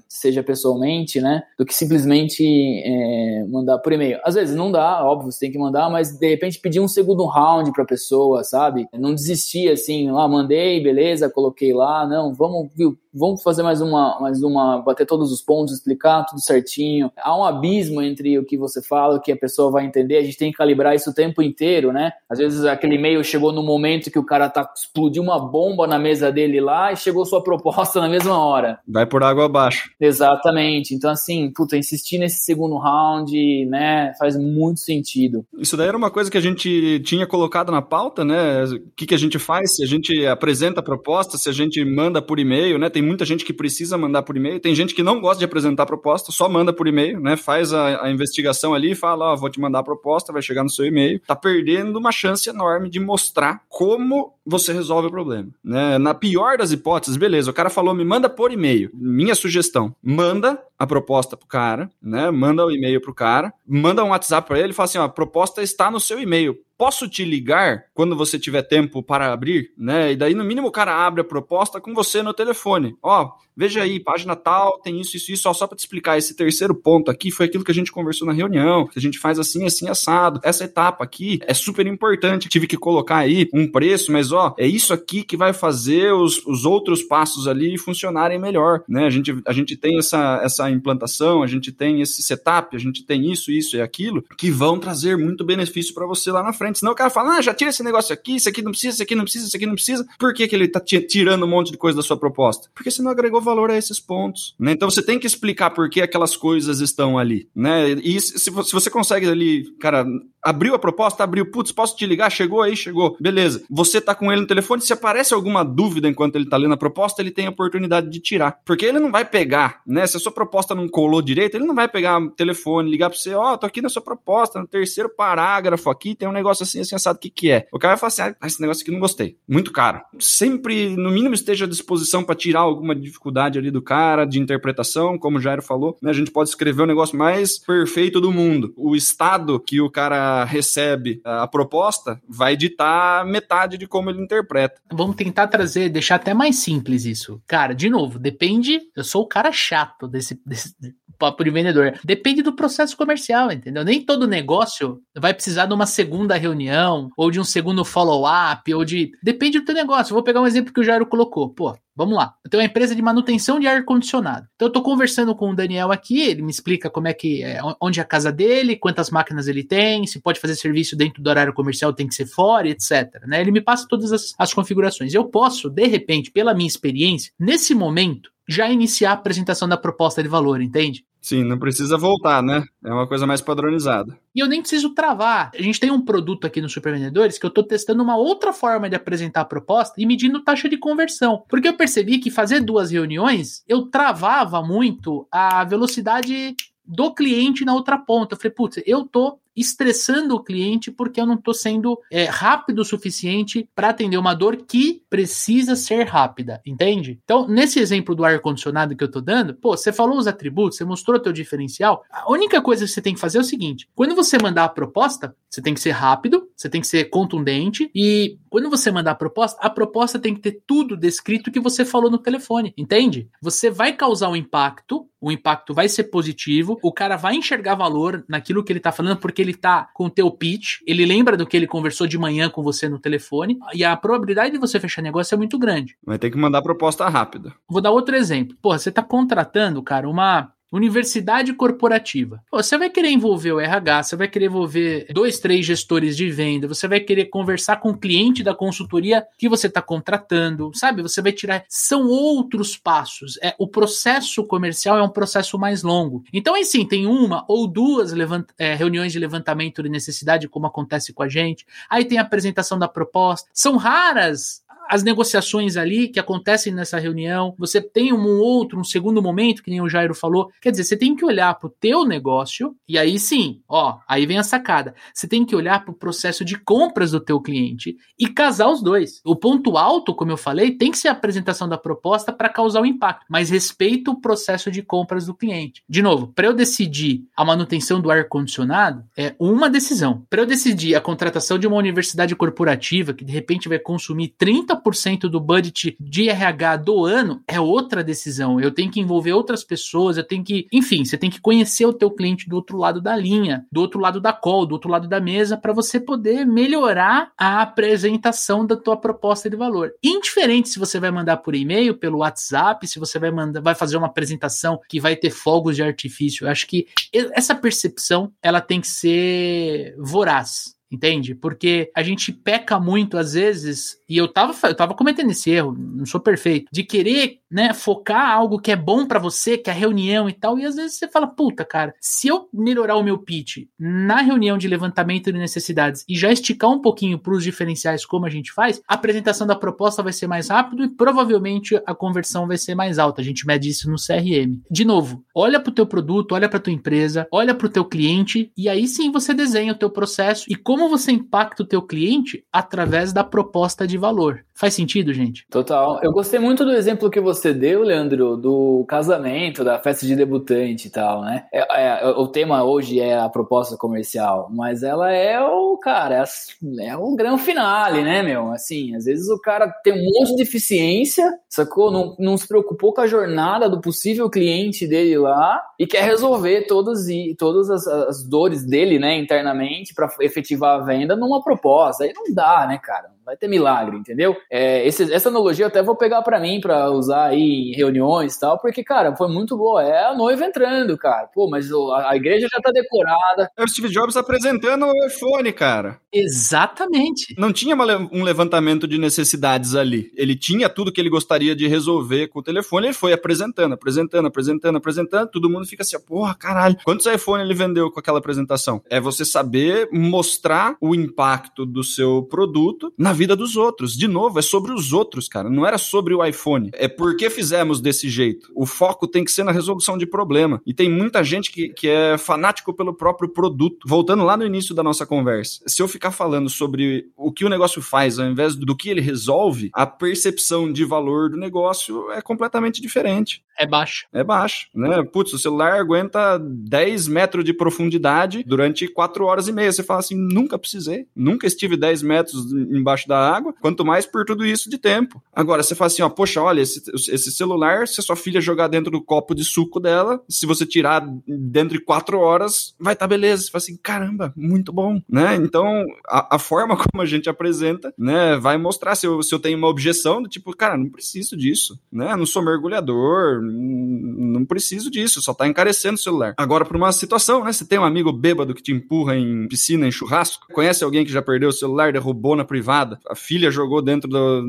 seja pessoalmente, né? Do que simplesmente é, mandar por e-mail. Às vezes não dá, óbvio, você tem que mandar, mas de repente pedir um segundo round para a pessoa, sabe? Não desistir assim, ah, mandei, beleza, coloquei lá, não, vamos, viu, vamos fazer mais uma, mais uma, bater todos os pontos, explicar tudo certinho. Há um abismo entre o que você fala, o que a pessoa vai entender, a gente tem que calibrar isso o tempo inteiro, né? Às vezes aquele e-mail chegou no momento que o cara tá explodiu uma bomba na mesa dele lá e chegou sua proposta na mesma hora. Vai por água abaixo. Exatamente. Então assim, puta, insistir nesse segundo round, né, faz muito sentido. Isso daí era uma coisa que a gente tinha colocado na pauta, né? O que, que a gente faz se a gente apresenta a proposta, se a gente manda por e-mail, né? Tem muita gente que precisa mandar por e-mail, tem gente que não gosta de apresentar proposta, só manda por e-mail, né? Faz a, a investigação ali e fala, ó, oh, vou te mandar a proposta, vai chegar no seu e-mail. Tá perdendo uma chance enorme de mostrar como você resolve o problema, né? Na pior das hipóteses, beleza, o cara falou, me manda por e-mail. Minha sugestão, manda a proposta pro cara, né? Manda o e-mail pro cara, manda um WhatsApp para ele e fala assim, ó, a proposta está no seu e-mail posso te ligar quando você tiver tempo para abrir, né? E daí, no mínimo, o cara abre a proposta com você no telefone. Ó, veja aí, página tal, tem isso, isso, isso. Ó, só para te explicar, esse terceiro ponto aqui foi aquilo que a gente conversou na reunião, que a gente faz assim, assim, assado. Essa etapa aqui é super importante. Tive que colocar aí um preço, mas ó, é isso aqui que vai fazer os, os outros passos ali funcionarem melhor, né? A gente, a gente tem essa, essa implantação, a gente tem esse setup, a gente tem isso, isso e aquilo, que vão trazer muito benefício para você lá na frente frente. Senão o cara fala, ah, já tira esse negócio aqui, isso aqui não precisa, isso aqui não precisa, isso aqui não precisa. Por que, que ele tá tirando um monte de coisa da sua proposta? Porque você não agregou valor a esses pontos. Né? Então você tem que explicar por que aquelas coisas estão ali. Né? E se, se você consegue ali, cara, Abriu a proposta, abriu, putz, posso te ligar? Chegou aí, chegou. Beleza. Você tá com ele no telefone, se aparece alguma dúvida enquanto ele tá lendo a proposta, ele tem a oportunidade de tirar. Porque ele não vai pegar, né? Se a sua proposta não colou direito, ele não vai pegar o telefone, ligar pra você, ó, oh, tô aqui na sua proposta, no terceiro parágrafo aqui, tem um negócio assim, assim, assado, o que que é? O cara vai falar assim, ah, esse negócio aqui não gostei. Muito caro. Sempre, no mínimo, esteja à disposição para tirar alguma dificuldade ali do cara, de interpretação, como o Jairo falou, né? A gente pode escrever o negócio mais perfeito do mundo. O estado que o cara recebe a proposta vai ditar metade de como ele interpreta. Vamos tentar trazer, deixar até mais simples isso. Cara, de novo, depende. Eu sou o cara chato desse, desse papo de vendedor. Depende do processo comercial, entendeu? Nem todo negócio vai precisar de uma segunda reunião, ou de um segundo follow-up, ou de. Depende do teu negócio. Vou pegar um exemplo que o Jairo colocou. Pô, Vamos lá. Eu tenho uma empresa de manutenção de ar-condicionado. Então eu estou conversando com o Daniel aqui, ele me explica como é que é, onde é a casa dele, quantas máquinas ele tem, se pode fazer serviço dentro do horário comercial, tem que ser fora, etc. Né? Ele me passa todas as, as configurações. Eu posso, de repente, pela minha experiência, nesse momento, já iniciar a apresentação da proposta de valor, entende? Sim, não precisa voltar, né? É uma coisa mais padronizada. E eu nem preciso travar. A gente tem um produto aqui no Supervendedores que eu estou testando uma outra forma de apresentar a proposta e medindo taxa de conversão. Porque eu percebi que fazer duas reuniões, eu travava muito a velocidade do cliente na outra ponta. Eu falei, putz, eu tô estressando o cliente porque eu não estou sendo é, rápido o suficiente para atender uma dor que precisa ser rápida, entende? Então, nesse exemplo do ar-condicionado que eu estou dando, pô, você falou os atributos, você mostrou o teu diferencial. A única coisa que você tem que fazer é o seguinte: quando você mandar a proposta, você tem que ser rápido, você tem que ser contundente e quando você mandar a proposta, a proposta tem que ter tudo descrito que você falou no telefone, entende? Você vai causar um impacto, o impacto vai ser positivo, o cara vai enxergar valor naquilo que ele está falando porque ele tá com o teu pitch, ele lembra do que ele conversou de manhã com você no telefone, e a probabilidade de você fechar negócio é muito grande. Vai ter que mandar proposta rápida. Vou dar outro exemplo. Pô, você tá contratando, cara, uma Universidade corporativa. você vai querer envolver o RH, você vai querer envolver dois, três gestores de venda, você vai querer conversar com o cliente da consultoria que você está contratando, sabe? Você vai tirar. São outros passos. É, o processo comercial é um processo mais longo. Então, aí sim, tem uma ou duas levant, é, reuniões de levantamento de necessidade, como acontece com a gente. Aí tem a apresentação da proposta. São raras as negociações ali que acontecem nessa reunião, você tem um outro, um segundo momento, que nem o Jairo falou. Quer dizer, você tem que olhar para o teu negócio, e aí sim, ó, aí vem a sacada. Você tem que olhar para o processo de compras do teu cliente e casar os dois. O ponto alto, como eu falei, tem que ser a apresentação da proposta para causar o um impacto, mas respeita o processo de compras do cliente. De novo, para eu decidir a manutenção do ar-condicionado, é uma decisão. Para eu decidir a contratação de uma universidade corporativa que de repente vai consumir 30 30% do budget de RH do ano é outra decisão. Eu tenho que envolver outras pessoas, eu tenho que, enfim, você tem que conhecer o teu cliente do outro lado da linha, do outro lado da call, do outro lado da mesa para você poder melhorar a apresentação da tua proposta de valor. Indiferente se você vai mandar por e-mail, pelo WhatsApp, se você vai mandar, vai fazer uma apresentação que vai ter fogos de artifício. Eu acho que essa percepção ela tem que ser voraz entende? Porque a gente peca muito às vezes, e eu tava, eu tava cometendo esse erro, não sou perfeito, de querer, né, focar algo que é bom para você, que é a reunião e tal, e às vezes você fala, puta, cara, se eu melhorar o meu pitch na reunião de levantamento de necessidades e já esticar um pouquinho pros diferenciais como a gente faz, a apresentação da proposta vai ser mais rápido e provavelmente a conversão vai ser mais alta. A gente mede isso no CRM. De novo, olha pro teu produto, olha pra tua empresa, olha pro teu cliente e aí sim você desenha o teu processo e como como você impacta o teu cliente através da proposta de valor. Faz sentido, gente? Total. Eu gostei muito do exemplo que você deu, Leandro, do casamento, da festa de debutante e tal, né? É, é, o tema hoje é a proposta comercial, mas ela é o, cara, é, é o grande finale, né, meu? Assim, às vezes o cara tem um monte de deficiência, sacou? Não, não se preocupou com a jornada do possível cliente dele lá e quer resolver todos, e, todas as, as dores dele, né, internamente, para efetivar a venda numa proposta. Aí não dá, né, cara? Vai ter milagre, entendeu? É, esse, essa analogia eu até vou pegar para mim para usar aí em reuniões e tal, porque, cara, foi muito boa. É a noiva entrando, cara. Pô, mas a, a igreja já tá decorada. É o Steve Jobs apresentando o iPhone, cara. Exatamente. Não tinha uma, um levantamento de necessidades ali. Ele tinha tudo que ele gostaria de resolver com o telefone, ele foi apresentando, apresentando, apresentando, apresentando. Todo mundo fica assim, porra, caralho. Quantos iPhone ele vendeu com aquela apresentação? É você saber mostrar o impacto do seu produto na vida dos outros. De novo, é sobre os outros, cara. Não era sobre o iPhone. É porque fizemos desse jeito. O foco tem que ser na resolução de problema. E tem muita gente que, que é fanático pelo próprio produto. Voltando lá no início da nossa conversa. Se eu ficar falando sobre o que o negócio faz ao invés do que ele resolve, a percepção de valor do negócio é completamente diferente. É baixo. É baixo, né? Putz, o celular aguenta 10 metros de profundidade durante 4 horas e meia. Você fala assim, nunca precisei, nunca estive 10 metros embaixo da água, quanto mais por tudo isso de tempo. Agora, você fala assim, ó, poxa, olha, esse, esse celular, se a sua filha jogar dentro do copo de suco dela, se você tirar dentro de 4 horas, vai estar tá beleza. Você fala assim, caramba, muito bom, né? Então, a, a, forma como a gente apresenta, né, vai mostrar se eu, se eu tenho uma objeção do tipo, cara, não preciso disso, né? Não sou mergulhador, não preciso disso, só tá encarecendo o celular. Agora, para uma situação, né? Você tem um amigo bêbado que te empurra em piscina, em churrasco, conhece alguém que já perdeu o celular, derrubou na privada, a filha jogou dentro do,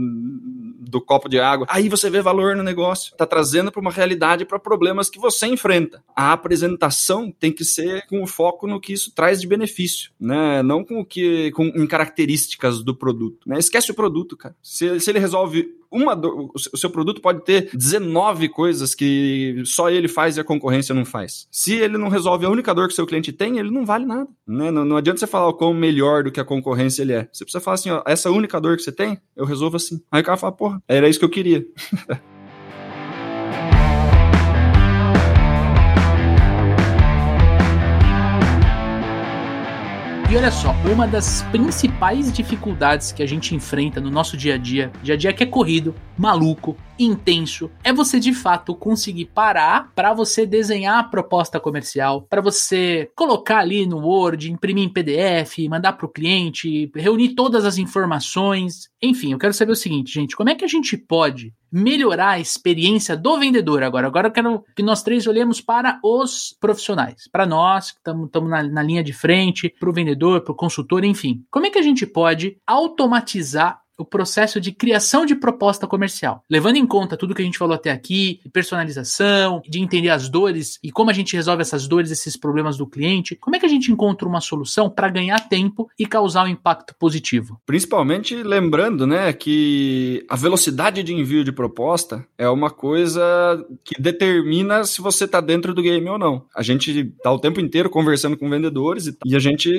do copo de água. Aí você vê valor no negócio. Tá trazendo para uma realidade para problemas que você enfrenta. A apresentação tem que ser com foco no que isso traz de benefício, né? Não com o que com em características do produto, né? Esquece o produto, cara. Se, se ele resolve uma do, o seu produto pode ter 19 coisas que só ele faz e a concorrência não faz. Se ele não resolve a única dor que seu cliente tem, ele não vale nada. Né? Não, não adianta você falar o quão melhor do que a concorrência ele é. Você precisa falar assim, ó, essa única dor que você tem, eu resolvo assim. Aí o cara fala, porra, era isso que eu queria. E olha só, uma das principais dificuldades que a gente enfrenta no nosso dia a dia, dia a dia que é corrido, maluco, intenso, é você de fato conseguir parar para você desenhar a proposta comercial, para você colocar ali no Word, imprimir em PDF, mandar para o cliente, reunir todas as informações. Enfim, eu quero saber o seguinte, gente, como é que a gente pode melhorar a experiência do vendedor agora. Agora eu quero que nós três olhemos para os profissionais, para nós que estamos na, na linha de frente, para o vendedor, para o consultor, enfim. Como é que a gente pode automatizar o processo de criação de proposta comercial. Levando em conta tudo que a gente falou até aqui, de personalização, de entender as dores e como a gente resolve essas dores, esses problemas do cliente, como é que a gente encontra uma solução para ganhar tempo e causar um impacto positivo? Principalmente lembrando, né, que a velocidade de envio de proposta é uma coisa que determina se você está dentro do game ou não. A gente está o tempo inteiro conversando com vendedores e, e a gente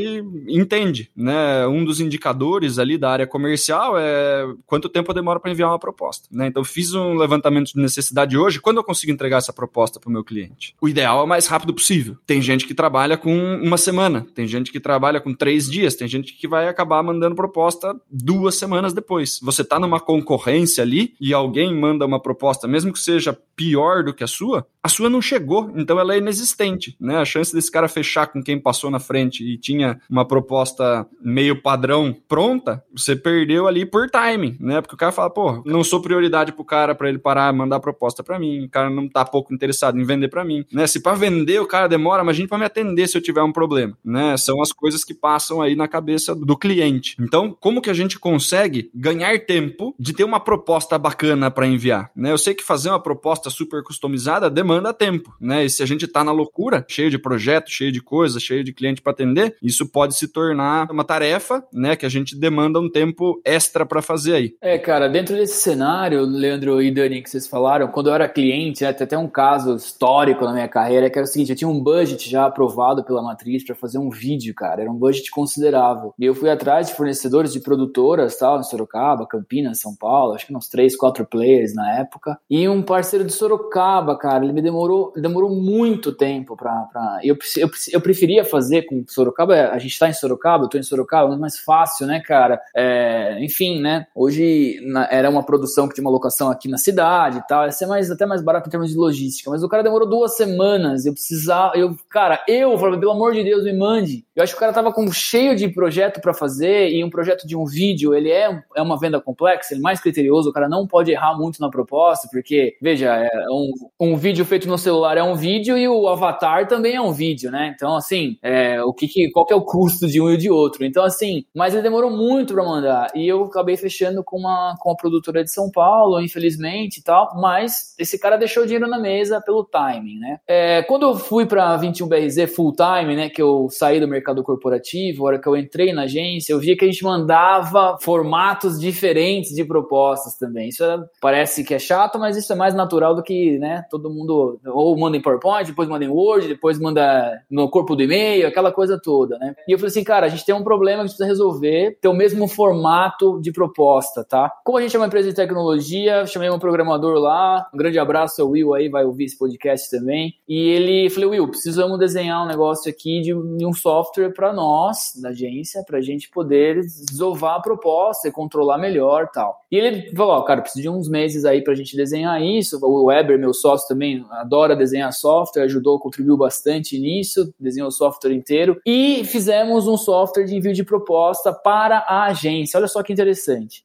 entende, né, um dos indicadores ali da área comercial é é, quanto tempo eu demoro para enviar uma proposta. Né? Então, fiz um levantamento de necessidade hoje, quando eu consigo entregar essa proposta para o meu cliente? O ideal é o mais rápido possível. Tem gente que trabalha com uma semana, tem gente que trabalha com três dias, tem gente que vai acabar mandando proposta duas semanas depois. Você está numa concorrência ali e alguém manda uma proposta, mesmo que seja pior do que a sua, a sua não chegou, então ela é inexistente. Né? A chance desse cara fechar com quem passou na frente e tinha uma proposta meio padrão pronta, você perdeu ali por por timing, né? Porque o cara fala, pô, não sou prioridade pro cara para ele parar, mandar proposta para mim, o cara não tá pouco interessado em vender para mim, né? Se para vender o cara demora, imagine para me atender se eu tiver um problema, né? São as coisas que passam aí na cabeça do cliente. Então, como que a gente consegue ganhar tempo de ter uma proposta bacana para enviar, né? Eu sei que fazer uma proposta super customizada demanda tempo, né? E se a gente tá na loucura, cheio de projetos, cheio de coisas, cheio de cliente para atender, isso pode se tornar uma tarefa, né, que a gente demanda um tempo extra para fazer aí. É, cara, dentro desse cenário, Leandro e Dani, que vocês falaram, quando eu era cliente, né, até um caso histórico na minha carreira, que era o seguinte, eu tinha um budget já aprovado pela matriz para fazer um vídeo, cara, era um budget considerável. E eu fui atrás de fornecedores de produtoras, tal, em Sorocaba, Campinas, São Paulo, acho que uns três, quatro players na época. E um parceiro de Sorocaba, cara, ele me demorou, demorou muito tempo para. Eu, eu, eu preferia fazer com Sorocaba, a gente tá em Sorocaba, eu tô em Sorocaba, é mais fácil, né, cara? É, enfim, né? Hoje na, era uma produção que tinha uma locação aqui na cidade e tal, ia ser mais, até mais barato em termos de logística, mas o cara demorou duas semanas, eu precisava, eu, cara, eu pelo amor de Deus, me mande. Eu acho que o cara tava com cheio de projeto para fazer e um projeto de um vídeo, ele é, é uma venda complexa, ele é mais criterioso, o cara não pode errar muito na proposta, porque, veja, é um, um vídeo feito no celular é um vídeo e o avatar também é um vídeo, né? Então, assim, é, o que, que qual que é o custo de um e de outro? Então, assim, mas ele demorou muito para mandar e eu acabei fechando com uma, com uma produtora de São Paulo, infelizmente e tal, mas esse cara deixou dinheiro na mesa pelo timing, né? É, quando eu fui para 21BRZ full time, né, que eu saí do mercado corporativo, a hora que eu entrei na agência, eu via que a gente mandava formatos diferentes de propostas também. Isso é, parece que é chato, mas isso é mais natural do que, né, todo mundo ou manda em PowerPoint, depois manda em Word, depois manda no corpo do e-mail, aquela coisa toda, né? E eu falei assim, cara, a gente tem um problema que a gente precisa resolver, ter o mesmo formato de proposta, tá? Como a gente é uma empresa de tecnologia, chamei um programador lá, um grande abraço ao Will aí, vai ouvir esse podcast também. E ele falei, Will, precisamos desenhar um negócio aqui de, de um software para nós, da agência, para a gente poder desovar a proposta e controlar melhor tal. E ele falou, ó, cara, preciso de uns meses aí para a gente desenhar isso. O Weber, meu sócio também, adora desenhar software, ajudou, contribuiu bastante nisso, desenhou o software inteiro. E fizemos um software de envio de proposta para a agência. Olha só que interessante.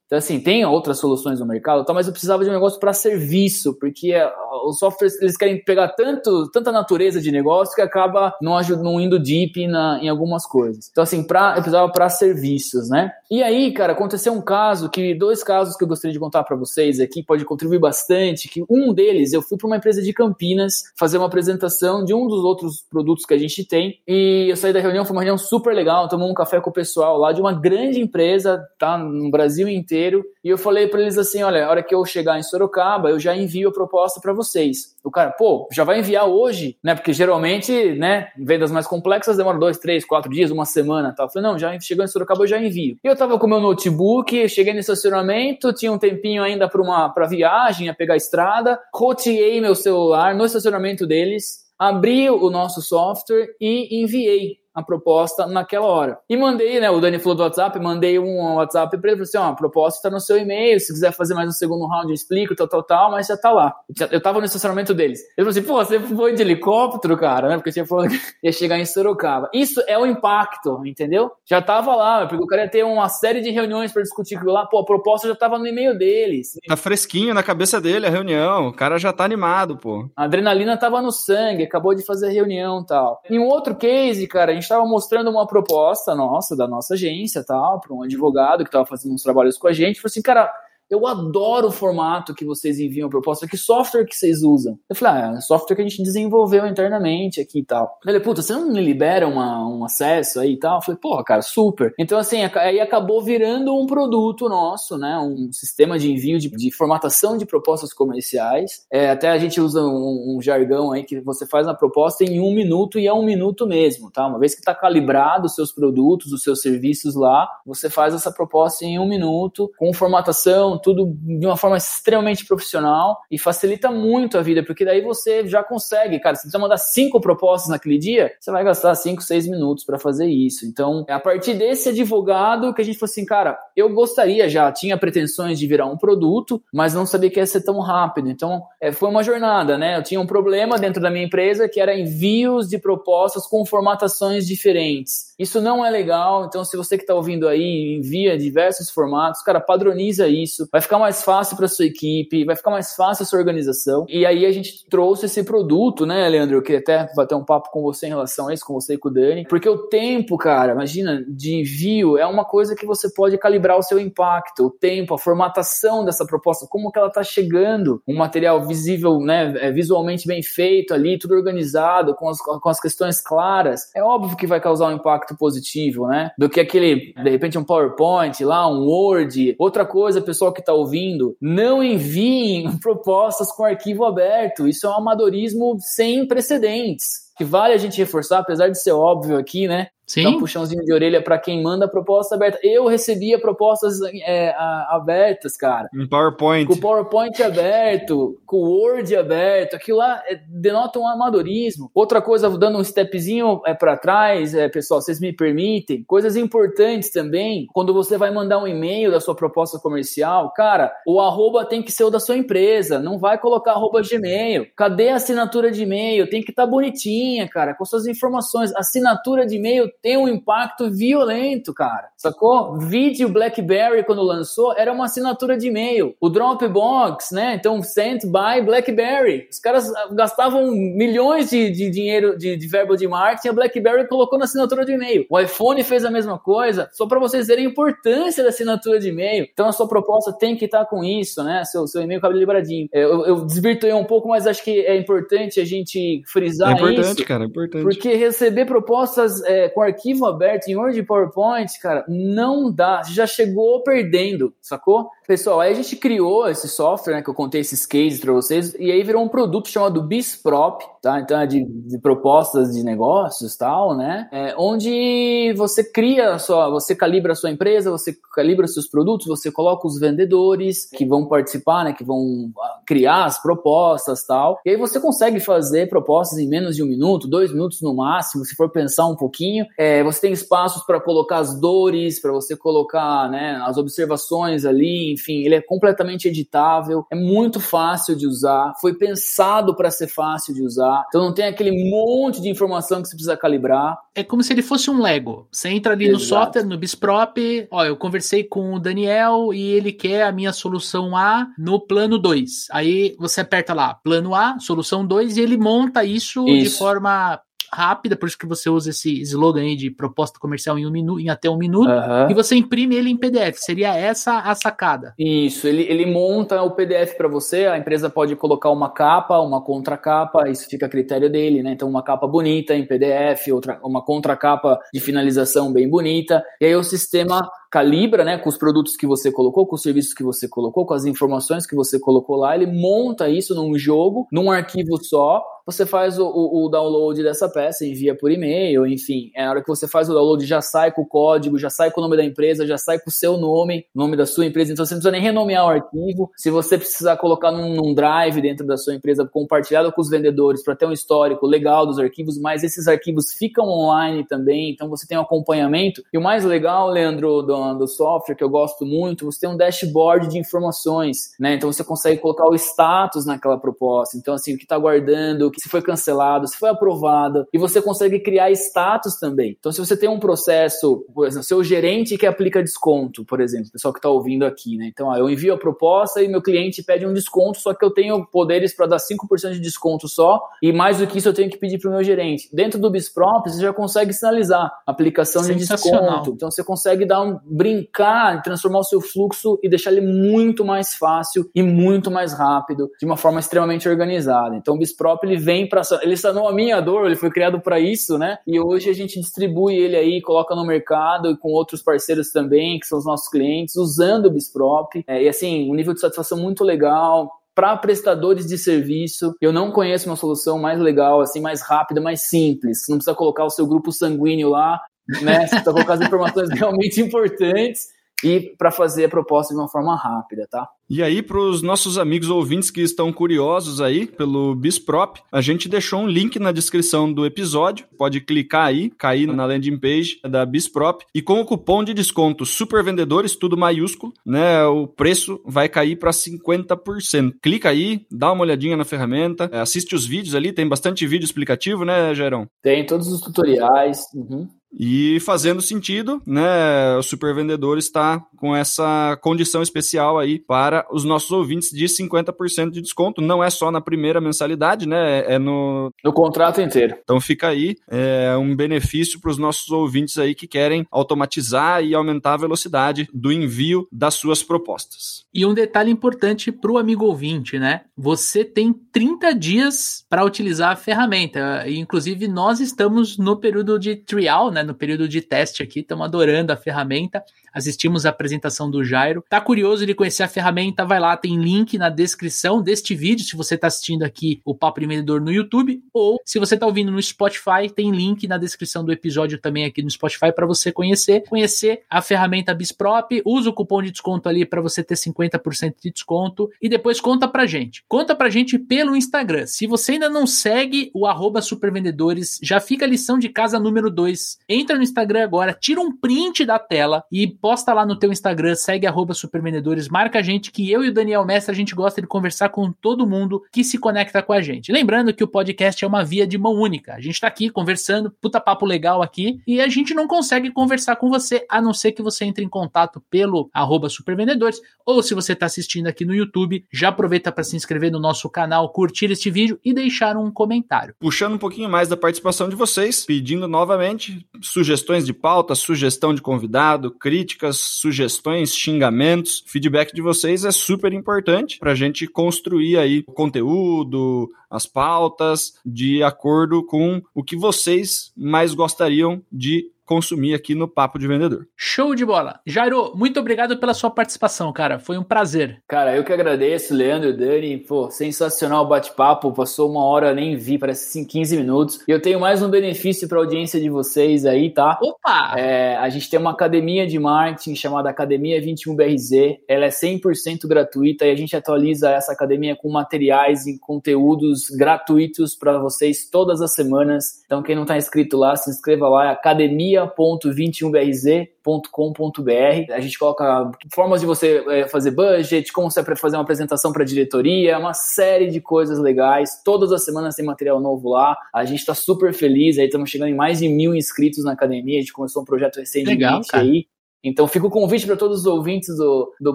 Então, assim, tem outras soluções no mercado, tá, mas eu precisava de um negócio para serviço, porque eh, os softwares eles querem pegar tanto, tanta natureza de negócio que acaba não, não indo deep na, em algumas coisas. Então, assim, pra, eu precisava para serviços, né? E aí, cara, aconteceu um caso que, dois casos que eu gostaria de contar para vocês aqui, pode contribuir bastante, que um deles, eu fui para uma empresa de Campinas fazer uma apresentação de um dos outros produtos que a gente tem, e eu saí da reunião, foi uma reunião super legal, tomamos um café com o pessoal lá de uma grande empresa, tá, no Brasil inteiro, e eu falei para eles assim, olha, a hora que eu chegar em Sorocaba, eu já envio a proposta para vocês. O cara, pô, já vai enviar hoje, né? Porque geralmente, né, vendas mais complexas demoram dois, três, quatro dias, uma semana tal. Eu falei, não, já chegou em Sorocaba, eu já envio. E eu tava com meu notebook, cheguei no estacionamento, tinha um tempinho ainda para uma pra viagem, a pegar a estrada, roteei meu celular no estacionamento deles, abri o nosso software e enviei a proposta naquela hora. E mandei, né? O Dani falou do WhatsApp, mandei um WhatsApp para ele, falei assim: ó, a proposta está no seu e-mail, se quiser fazer mais um segundo round, eu explico, tal, tal, tal, mas já tá lá. Eu tava no estacionamento deles. Ele falou assim: pô, você foi de helicóptero, cara, né? Porque tinha falado que ia chegar em Sorocaba. Isso é o impacto, entendeu? Já tava lá, porque o cara ia ter uma série de reuniões para discutir aquilo lá, pô, a proposta já tava no e-mail deles. Tá fresquinho na cabeça dele a reunião, o cara já tá animado, pô. A adrenalina tava no sangue, acabou de fazer a reunião e tal. Em um outro case, cara, a gente estava mostrando uma proposta nossa, da nossa agência, tal, para um advogado que estava fazendo uns trabalhos com a gente, falou assim, cara, eu adoro o formato que vocês enviam proposta. Que software que vocês usam? Eu falei, ah, é software que a gente desenvolveu internamente aqui e tal. Ele, puta, você não me libera uma, um acesso aí e tal? Eu falei, porra, cara, super. Então, assim, aí acabou virando um produto nosso, né? Um sistema de envio de, de formatação de propostas comerciais. É, até a gente usa um, um, jargão aí que você faz a proposta em um minuto e é um minuto mesmo, tá? Uma vez que está calibrado os seus produtos, os seus serviços lá, você faz essa proposta em um minuto, com formatação, tudo de uma forma extremamente profissional e facilita muito a vida, porque daí você já consegue, cara, se você mandar cinco propostas naquele dia, você vai gastar cinco, seis minutos para fazer isso. Então, é a partir desse advogado que a gente falou assim, cara, eu gostaria já, tinha pretensões de virar um produto, mas não sabia que ia ser tão rápido. Então, é, foi uma jornada, né? Eu tinha um problema dentro da minha empresa que era envios de propostas com formatações diferentes. Isso não é legal, então se você que está ouvindo aí envia diversos formatos, cara, padroniza isso vai ficar mais fácil para sua equipe, vai ficar mais fácil a sua organização. E aí a gente trouxe esse produto, né, Leandro? Eu queria até bater um papo com você em relação a isso, com você e com o Dani, porque o tempo, cara, imagina, de envio é uma coisa que você pode calibrar o seu impacto, o tempo, a formatação dessa proposta, como que ela tá chegando, um material visível, né, é, visualmente bem feito ali, tudo organizado, com as, com as questões claras. É óbvio que vai causar um impacto positivo, né? Do que aquele, de repente, um PowerPoint lá, um Word. Outra coisa, pessoal que está ouvindo, não enviem propostas com arquivo aberto. Isso é um amadorismo sem precedentes que vale a gente reforçar, apesar de ser óbvio aqui, né? Sim. Dá um puxãozinho de orelha para quem manda proposta aberta. Eu recebia propostas é, a, abertas, cara. Em PowerPoint. Com o PowerPoint aberto, com o Word aberto. Aquilo lá é, denota um amadorismo. Outra coisa, dando um stepzinho é, para trás, é, pessoal, vocês me permitem. Coisas importantes também. Quando você vai mandar um e-mail da sua proposta comercial, cara, o arroba tem que ser o da sua empresa. Não vai colocar arroba Gmail. Cadê a assinatura de e-mail? Tem que estar tá bonitinha, cara, com suas informações. Assinatura de e-mail tem um impacto violento, cara. Sacou? Vídeo BlackBerry, quando lançou, era uma assinatura de e-mail. O Dropbox, né? Então, sent by BlackBerry. Os caras gastavam milhões de, de dinheiro de, de verbo de marketing, a BlackBerry colocou na assinatura de e-mail. O iPhone fez a mesma coisa, só para vocês verem a importância da assinatura de e-mail. Então, a sua proposta tem que estar com isso, né? Seu, seu e-mail cabe libradinho. Eu, eu desvirtuei um pouco, mas acho que é importante a gente frisar isso. É importante, isso, cara, é importante. Porque receber propostas é, com arquivo aberto em Word e PowerPoint, cara, não dá. Você já chegou perdendo, sacou? Pessoal, aí a gente criou esse software, né, que eu contei esses cases para vocês, e aí virou um produto chamado Bisprop, tá? Então é de, de propostas de negócios tal, né? É, onde você cria a sua, você calibra a sua empresa, você calibra seus produtos, você coloca os vendedores que vão participar, né, que vão ah, criar as propostas tal, e aí você consegue fazer propostas em menos de um minuto, dois minutos no máximo, se for pensar um pouquinho. É, você tem espaços para colocar as dores, para você colocar, né, as observações ali, enfim, ele é completamente editável, é muito fácil de usar, foi pensado para ser fácil de usar, então não tem aquele monte de informação que você precisa calibrar. É como se ele fosse um Lego. Você entra ali Exato. no software, no Bisprop, ó, eu conversei com o Daniel e ele quer a minha solução A no plano 2. Aí você aperta lá, plano A, solução 2, e ele monta isso, isso. de forma rápida, por isso que você usa esse slogan aí de proposta comercial em, um minuto, em até um minuto, uhum. e você imprime ele em PDF. Seria essa a sacada. Isso, ele, ele monta o PDF para você, a empresa pode colocar uma capa, uma contracapa, isso fica a critério dele, né? Então, uma capa bonita em PDF, outra, uma contracapa de finalização bem bonita, e aí o sistema calibra, né, com os produtos que você colocou, com os serviços que você colocou, com as informações que você colocou lá, ele monta isso num jogo, num arquivo só, você faz o, o, o, download dessa peça, envia por e-mail, enfim. É, na hora que você faz o download, já sai com o código, já sai com o nome da empresa, já sai com o seu nome, nome da sua empresa. Então você não precisa nem renomear o arquivo. Se você precisar colocar num, num drive dentro da sua empresa, compartilhado com os vendedores, para ter um histórico legal dos arquivos, mas esses arquivos ficam online também, então você tem um acompanhamento. E o mais legal, Leandro, do, do software, que eu gosto muito, você tem um dashboard de informações, né? Então você consegue colocar o status naquela proposta. Então, assim, o que está guardando, que se foi cancelado, se foi aprovado, e você consegue criar status também. Então, se você tem um processo, por exemplo, seu gerente que aplica desconto, por exemplo, o pessoal que está ouvindo aqui, né? Então, ó, eu envio a proposta e meu cliente pede um desconto, só que eu tenho poderes para dar 5% de desconto só, e mais do que isso eu tenho que pedir para o meu gerente. Dentro do Bisprop, você já consegue sinalizar aplicação de desconto. Então, você consegue dar um brincar, transformar o seu fluxo e deixar ele muito mais fácil e muito mais rápido, de uma forma extremamente organizada. Então, o Bisprop ele vem para ele sanou a minha dor, ele foi criado para isso, né? E hoje a gente distribui ele aí, coloca no mercado e com outros parceiros também, que são os nossos clientes, usando o Bisprop. É, e assim, um nível de satisfação muito legal, para prestadores de serviço, eu não conheço uma solução mais legal, assim, mais rápida, mais simples. Não precisa colocar o seu grupo sanguíneo lá, né? Você precisa colocar as informações realmente importantes e para fazer a proposta de uma forma rápida, tá? E aí, para os nossos amigos ouvintes que estão curiosos aí pelo Bisprop, a gente deixou um link na descrição do episódio. Pode clicar aí, cair na landing page da Bisprop e com o cupom de desconto Super Vendedores, tudo maiúsculo, né? O preço vai cair para 50%. Clica aí, dá uma olhadinha na ferramenta, assiste os vídeos ali, tem bastante vídeo explicativo, né, Gerão? Tem todos os tutoriais. Uhum. E fazendo sentido, né? O super vendedor está com essa condição especial aí para os nossos ouvintes de 50% de desconto. Não é só na primeira mensalidade, né? É no. No contrato inteiro. Então fica aí é, um benefício para os nossos ouvintes aí que querem automatizar e aumentar a velocidade do envio das suas propostas. E um detalhe importante para o amigo ouvinte, né? Você tem 30 dias para utilizar a ferramenta. Inclusive, nós estamos no período de trial, né? Né, no período de teste aqui, estamos adorando a ferramenta. Assistimos a apresentação do Jairo. Tá curioso de conhecer a ferramenta? Vai lá, tem link na descrição deste vídeo, se você está assistindo aqui o Papo Empreendedor no YouTube, ou se você está ouvindo no Spotify, tem link na descrição do episódio também aqui no Spotify para você conhecer, conhecer a ferramenta Bisprop, usa o cupom de desconto ali para você ter 50% de desconto e depois conta pra gente. Conta pra gente pelo Instagram. Se você ainda não segue o arroba supervendedores, já fica a lição de casa número 2. Entra no Instagram agora, tira um print da tela e posta lá no teu Instagram, segue arroba supervendedores, marca a gente que eu e o Daniel Mestre a gente gosta de conversar com todo mundo que se conecta com a gente. Lembrando que o podcast é uma via de mão única. A gente tá aqui conversando, puta papo legal aqui, e a gente não consegue conversar com você, a não ser que você entre em contato pelo arroba supervendedores, ou se você tá assistindo aqui no YouTube, já aproveita para se inscrever no nosso canal, curtir este vídeo e deixar um comentário. Puxando um pouquinho mais da participação de vocês, pedindo novamente sugestões de pauta, sugestão de convidado, críticas, sugestões, xingamentos, feedback de vocês é super importante para a gente construir aí o conteúdo, as pautas de acordo com o que vocês mais gostariam de consumir aqui no Papo de Vendedor. Show de bola. Jairo, muito obrigado pela sua participação, cara. Foi um prazer. Cara, eu que agradeço, Leandro e Dani. Pô, sensacional o bate-papo. Passou uma hora, nem vi, parece 15 minutos. E eu tenho mais um benefício para a audiência de vocês aí, tá? Opa! É, a gente tem uma academia de marketing chamada Academia 21BRZ. Ela é 100% gratuita e a gente atualiza essa academia com materiais e conteúdos gratuitos para vocês todas as semanas. Então, quem não está inscrito lá, se inscreva lá. É academia academia.21brz.com.br. A gente coloca formas de você é, fazer budget, como você fazer uma apresentação para a diretoria, uma série de coisas legais. Todas as semanas tem material novo lá. A gente está super feliz. Aí estamos chegando em mais de mil inscritos na academia. A gente começou um projeto recentemente Legal, aí. Então fica o convite para todos os ouvintes do, do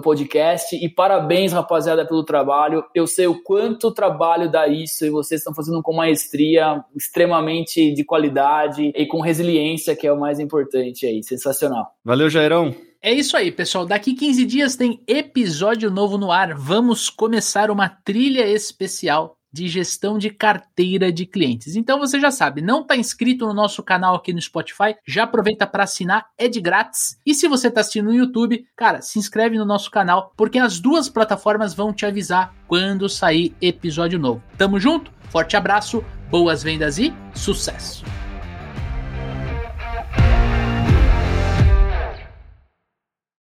podcast e parabéns, rapaziada, pelo trabalho. Eu sei o quanto trabalho dá isso e vocês estão fazendo com maestria, extremamente de qualidade e com resiliência, que é o mais importante aí. Sensacional. Valeu, Jairão. É isso aí, pessoal. Daqui 15 dias tem episódio novo no ar. Vamos começar uma trilha especial de gestão de carteira de clientes. Então você já sabe, não está inscrito no nosso canal aqui no Spotify, já aproveita para assinar, é de grátis. E se você está assistindo no YouTube, cara, se inscreve no nosso canal, porque as duas plataformas vão te avisar quando sair episódio novo. Tamo junto, forte abraço, boas vendas e sucesso!